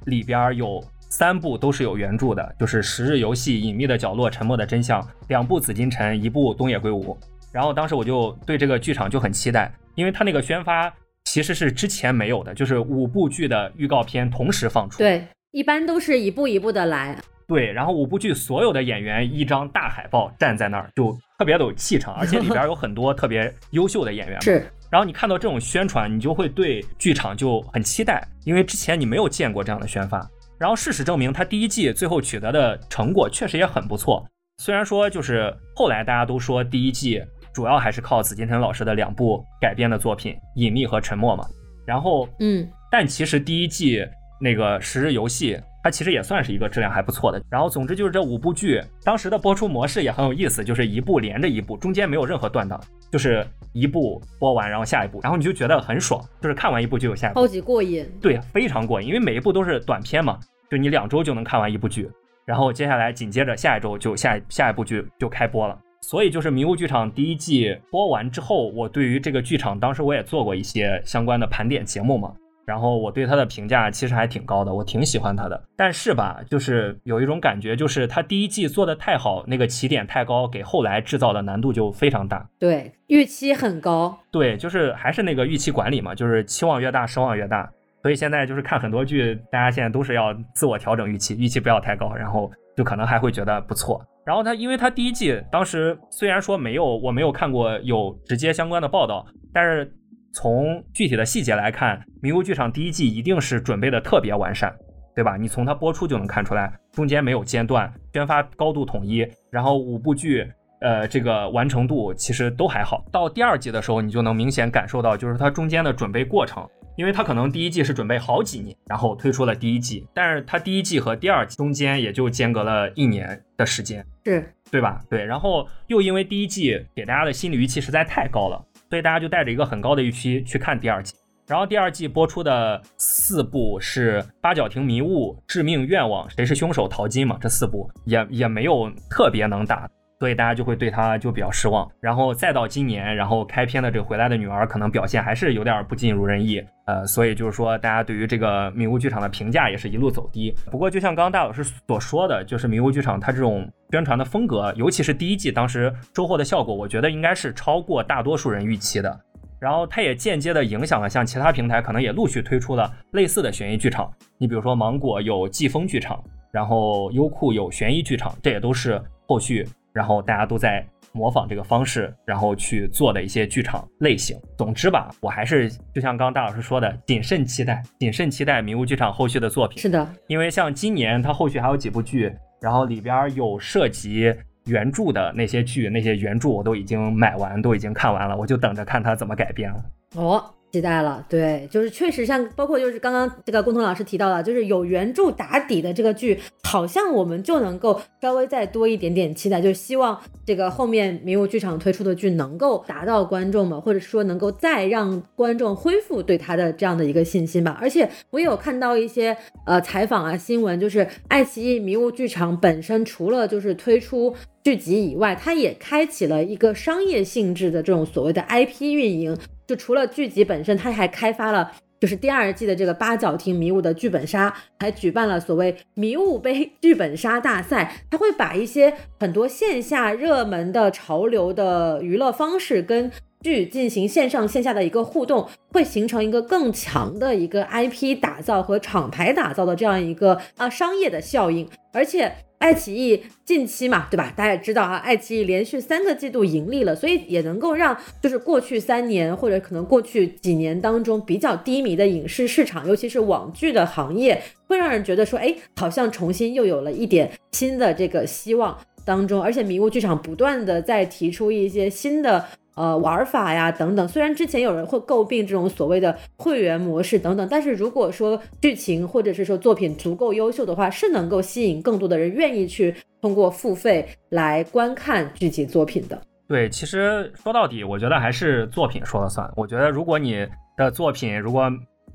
里边有三部都是有原著的，就是《十日游戏》《隐秘的角落》《沉默的真相》，两部《紫禁城》，一部《东野圭吾》。然后当时我就对这个剧场就很期待，因为它那个宣发其实是之前没有的，就是五部剧的预告片同时放出。对，一般都是一步一步的来。对，然后五部剧所有的演员一张大海报站在那儿，就特别的有气场，而且里边有很多特别优秀的演员。是，然后你看到这种宣传，你就会对剧场就很期待，因为之前你没有见过这样的宣发。然后事实证明，他第一季最后取得的成果确实也很不错。虽然说就是后来大家都说第一季主要还是靠紫金陈老师的两部改编的作品《隐秘》和《沉默》嘛，然后嗯，但其实第一季那个《十日游戏》，它其实也算是一个质量还不错的。然后总之就是这五部剧当时的播出模式也很有意思，就是一部连着一部，中间没有任何断档，就是一部播完然后下一部，然后你就觉得很爽，就是看完一部就有下一部，超级过瘾。对，非常过瘾，因为每一部都是短片嘛，就你两周就能看完一部剧，然后接下来紧接着下一周就下下一部剧就开播了。所以就是《迷雾剧场》第一季播完之后，我对于这个剧场，当时我也做过一些相关的盘点节目嘛，然后我对他的评价其实还挺高的，我挺喜欢他的。但是吧，就是有一种感觉，就是他第一季做的太好，那个起点太高，给后来制造的难度就非常大。对，预期很高。对，就是还是那个预期管理嘛，就是期望越大，失望越大。所以现在就是看很多剧，大家现在都是要自我调整预期，预期不要太高，然后就可能还会觉得不错。然后他，因为他第一季当时虽然说没有，我没有看过有直接相关的报道，但是从具体的细节来看，《迷雾剧场》第一季一定是准备的特别完善，对吧？你从它播出就能看出来，中间没有间断，宣发高度统一，然后五部剧。呃，这个完成度其实都还好。到第二季的时候，你就能明显感受到，就是它中间的准备过程，因为它可能第一季是准备好几年，然后推出了第一季，但是它第一季和第二季中间也就间隔了一年的时间，是，对吧？对，然后又因为第一季给大家的心理预期实在太高了，所以大家就带着一个很高的预期去看第二季。然后第二季播出的四部是《八角亭迷雾》《致命愿望》《谁是凶手》《淘金》嘛，这四部也也没有特别能打。所以大家就会对他就比较失望，然后再到今年，然后开篇的这个回来的女儿可能表现还是有点不尽如人意，呃，所以就是说大家对于这个迷雾剧场的评价也是一路走低。不过就像刚刚大老师所说的，就是迷雾剧场它这种宣传的风格，尤其是第一季当时收获的效果，我觉得应该是超过大多数人预期的。然后它也间接的影响了像其他平台可能也陆续推出了类似的悬疑剧场，你比如说芒果有季风剧场，然后优酷有悬疑剧场，这也都是后续。然后大家都在模仿这个方式，然后去做的一些剧场类型。总之吧，我还是就像刚刚大老师说的，谨慎期待，谨慎期待迷雾剧场后续的作品。是的，因为像今年它后续还有几部剧，然后里边有涉及原著的那些剧，那些原著我都已经买完，都已经看完了，我就等着看它怎么改编了。哦。期待了，对，就是确实像包括就是刚刚这个共同老师提到的，就是有原著打底的这个剧，好像我们就能够稍微再多一点点期待，就希望这个后面迷雾剧场推出的剧能够达到观众们，或者说能够再让观众恢复对他的这样的一个信心吧。而且我也有看到一些呃采访啊新闻，就是爱奇艺迷雾剧场本身除了就是推出剧集以外，它也开启了一个商业性质的这种所谓的 IP 运营。就除了剧集本身，他还开发了就是第二季的这个八角亭迷雾的剧本杀，还举办了所谓迷雾杯 剧本杀大赛。他会把一些很多线下热门的潮流的娱乐方式跟剧进行线上线下的一个互动，会形成一个更强的一个 IP 打造和厂牌打造的这样一个啊商业的效应，而且。爱奇艺近期嘛，对吧？大家也知道啊，爱奇艺连续三个季度盈利了，所以也能够让就是过去三年或者可能过去几年当中比较低迷的影视市场，尤其是网剧的行业，会让人觉得说，哎，好像重新又有了一点新的这个希望当中。而且迷雾剧场不断的在提出一些新的。呃，玩法呀等等，虽然之前有人会诟病这种所谓的会员模式等等，但是如果说剧情或者是说作品足够优秀的话，是能够吸引更多的人愿意去通过付费来观看剧集作品的。对，其实说到底，我觉得还是作品说了算。我觉得如果你的作品，如果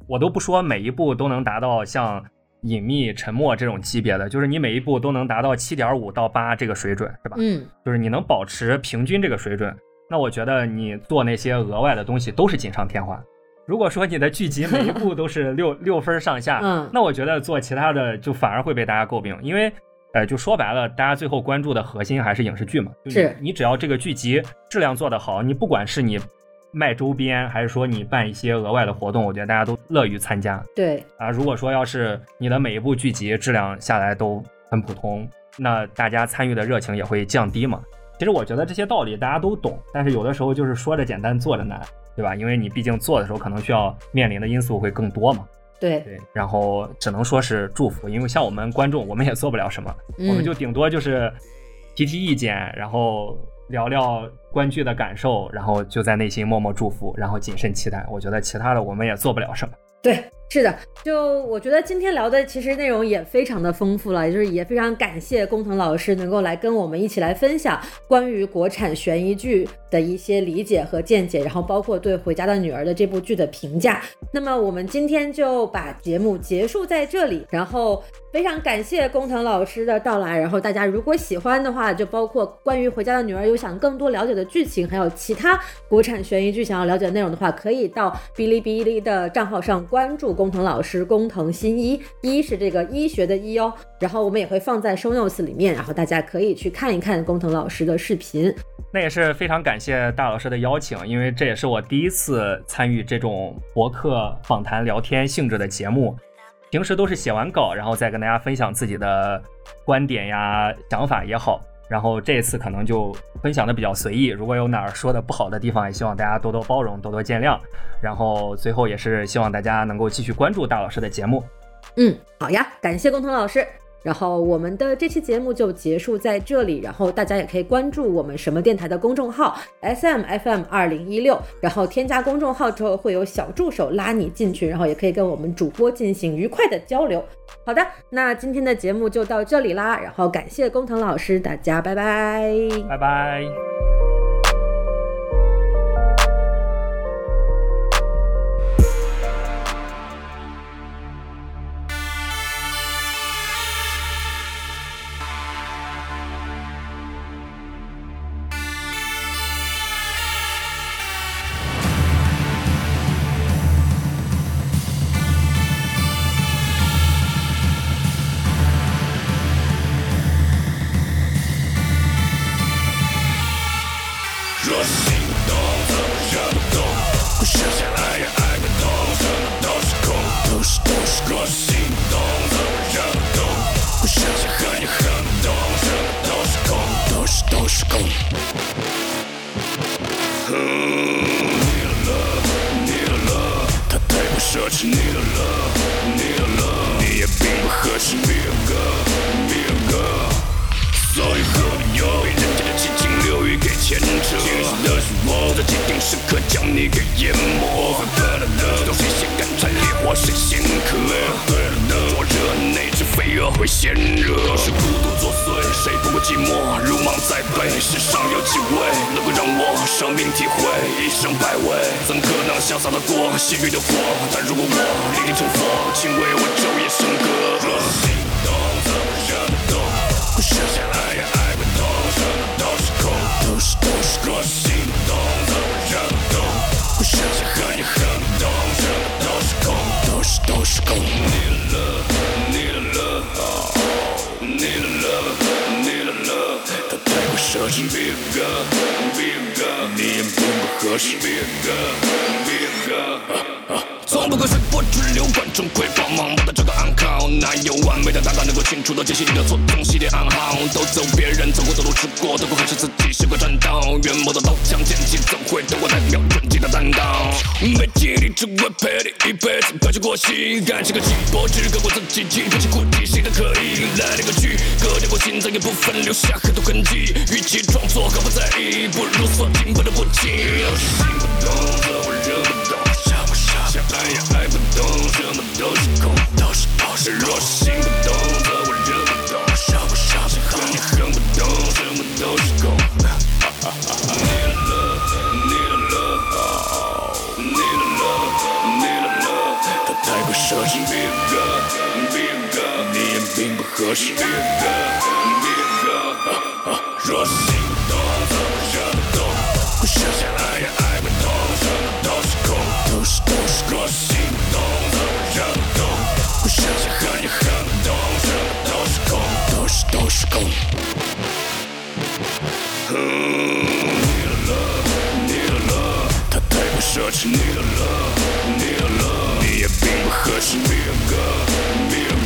我都不说每一部都能达到像《隐秘沉默》这种级别的，就是你每一部都能达到七点五到八这个水准，是吧？嗯，就是你能保持平均这个水准。那我觉得你做那些额外的东西都是锦上添花。如果说你的剧集每一部都是 六六分上下，嗯，那我觉得做其他的就反而会被大家诟病，因为，呃，就说白了，大家最后关注的核心还是影视剧嘛。是你只要这个剧集质量做得好，你不管是你卖周边，还是说你办一些额外的活动，我觉得大家都乐于参加。对啊，如果说要是你的每一部剧集质量下来都很普通，那大家参与的热情也会降低嘛。其实我觉得这些道理大家都懂，但是有的时候就是说着简单做着难，对吧？因为你毕竟做的时候可能需要面临的因素会更多嘛。对对，然后只能说是祝福，因为像我们观众，我们也做不了什么，我们就顶多就是提提意见，然后聊聊观剧的感受，然后就在内心默默祝福，然后谨慎期待。我觉得其他的我们也做不了什么。对。是的，就我觉得今天聊的其实内容也非常的丰富了，也就是也非常感谢工藤老师能够来跟我们一起来分享关于国产悬疑剧的一些理解和见解，然后包括对《回家的女儿》的这部剧的评价。那么我们今天就把节目结束在这里，然后非常感谢工藤老师的到来。然后大家如果喜欢的话，就包括关于《回家的女儿》有想更多了解的剧情，还有其他国产悬疑剧想要了解的内容的话，可以到哔哩哔哩的账号上关注。工藤老师，工藤新一，一是这个医学的医哦，然后我们也会放在 show notes 里面，然后大家可以去看一看工藤老师的视频。那也是非常感谢大老师的邀请，因为这也是我第一次参与这种博客访谈聊天性质的节目，平时都是写完稿，然后再跟大家分享自己的观点呀、想法也好。然后这次可能就分享的比较随意，如果有哪儿说的不好的地方，也希望大家多多包容，多多见谅。然后最后也是希望大家能够继续关注大老师的节目。嗯，好呀，感谢工藤老师。然后我们的这期节目就结束在这里，然后大家也可以关注我们什么电台的公众号 S M F M 二零一六，然后添加公众号之后会有小助手拉你进去，然后也可以跟我们主播进行愉快的交流。好的，那今天的节目就到这里啦，然后感谢工藤老师，大家拜拜，拜拜。你也并不合适。Be a girl，be a girl。从不跟随波逐流，观众会帮忙的答案能够清楚的解析你的错综系列暗号？都走。别人走。过的路，吃过的苦，还是自己习惯战斗。元谋的刀枪剑戟，怎会等我代表纯净的担当？没精力只为陪你一辈子，不求过隙，感情和气魄只够我自己记，不起顾忌，谁都可以来了个去，割掉我心脏也不分，留下很多痕迹。与其装作毫不在意，不如索性不得不弃。心不动，则会人不动。傻不傻？想爱也爱不懂，什么都是空，都是都是。若心不，的 love，它太过奢侈。Be a girl，be a girl，你也并不合适。Be a girl，be a girl，若心动，则会惹得动。不相信爱也爱不懂，什么都是空，都是都是若心动，则会惹得动。不相信恨也恨不懂，什么都是空，都是都是空。Such nigga love, nigga love. Be a big hush, be a god, be a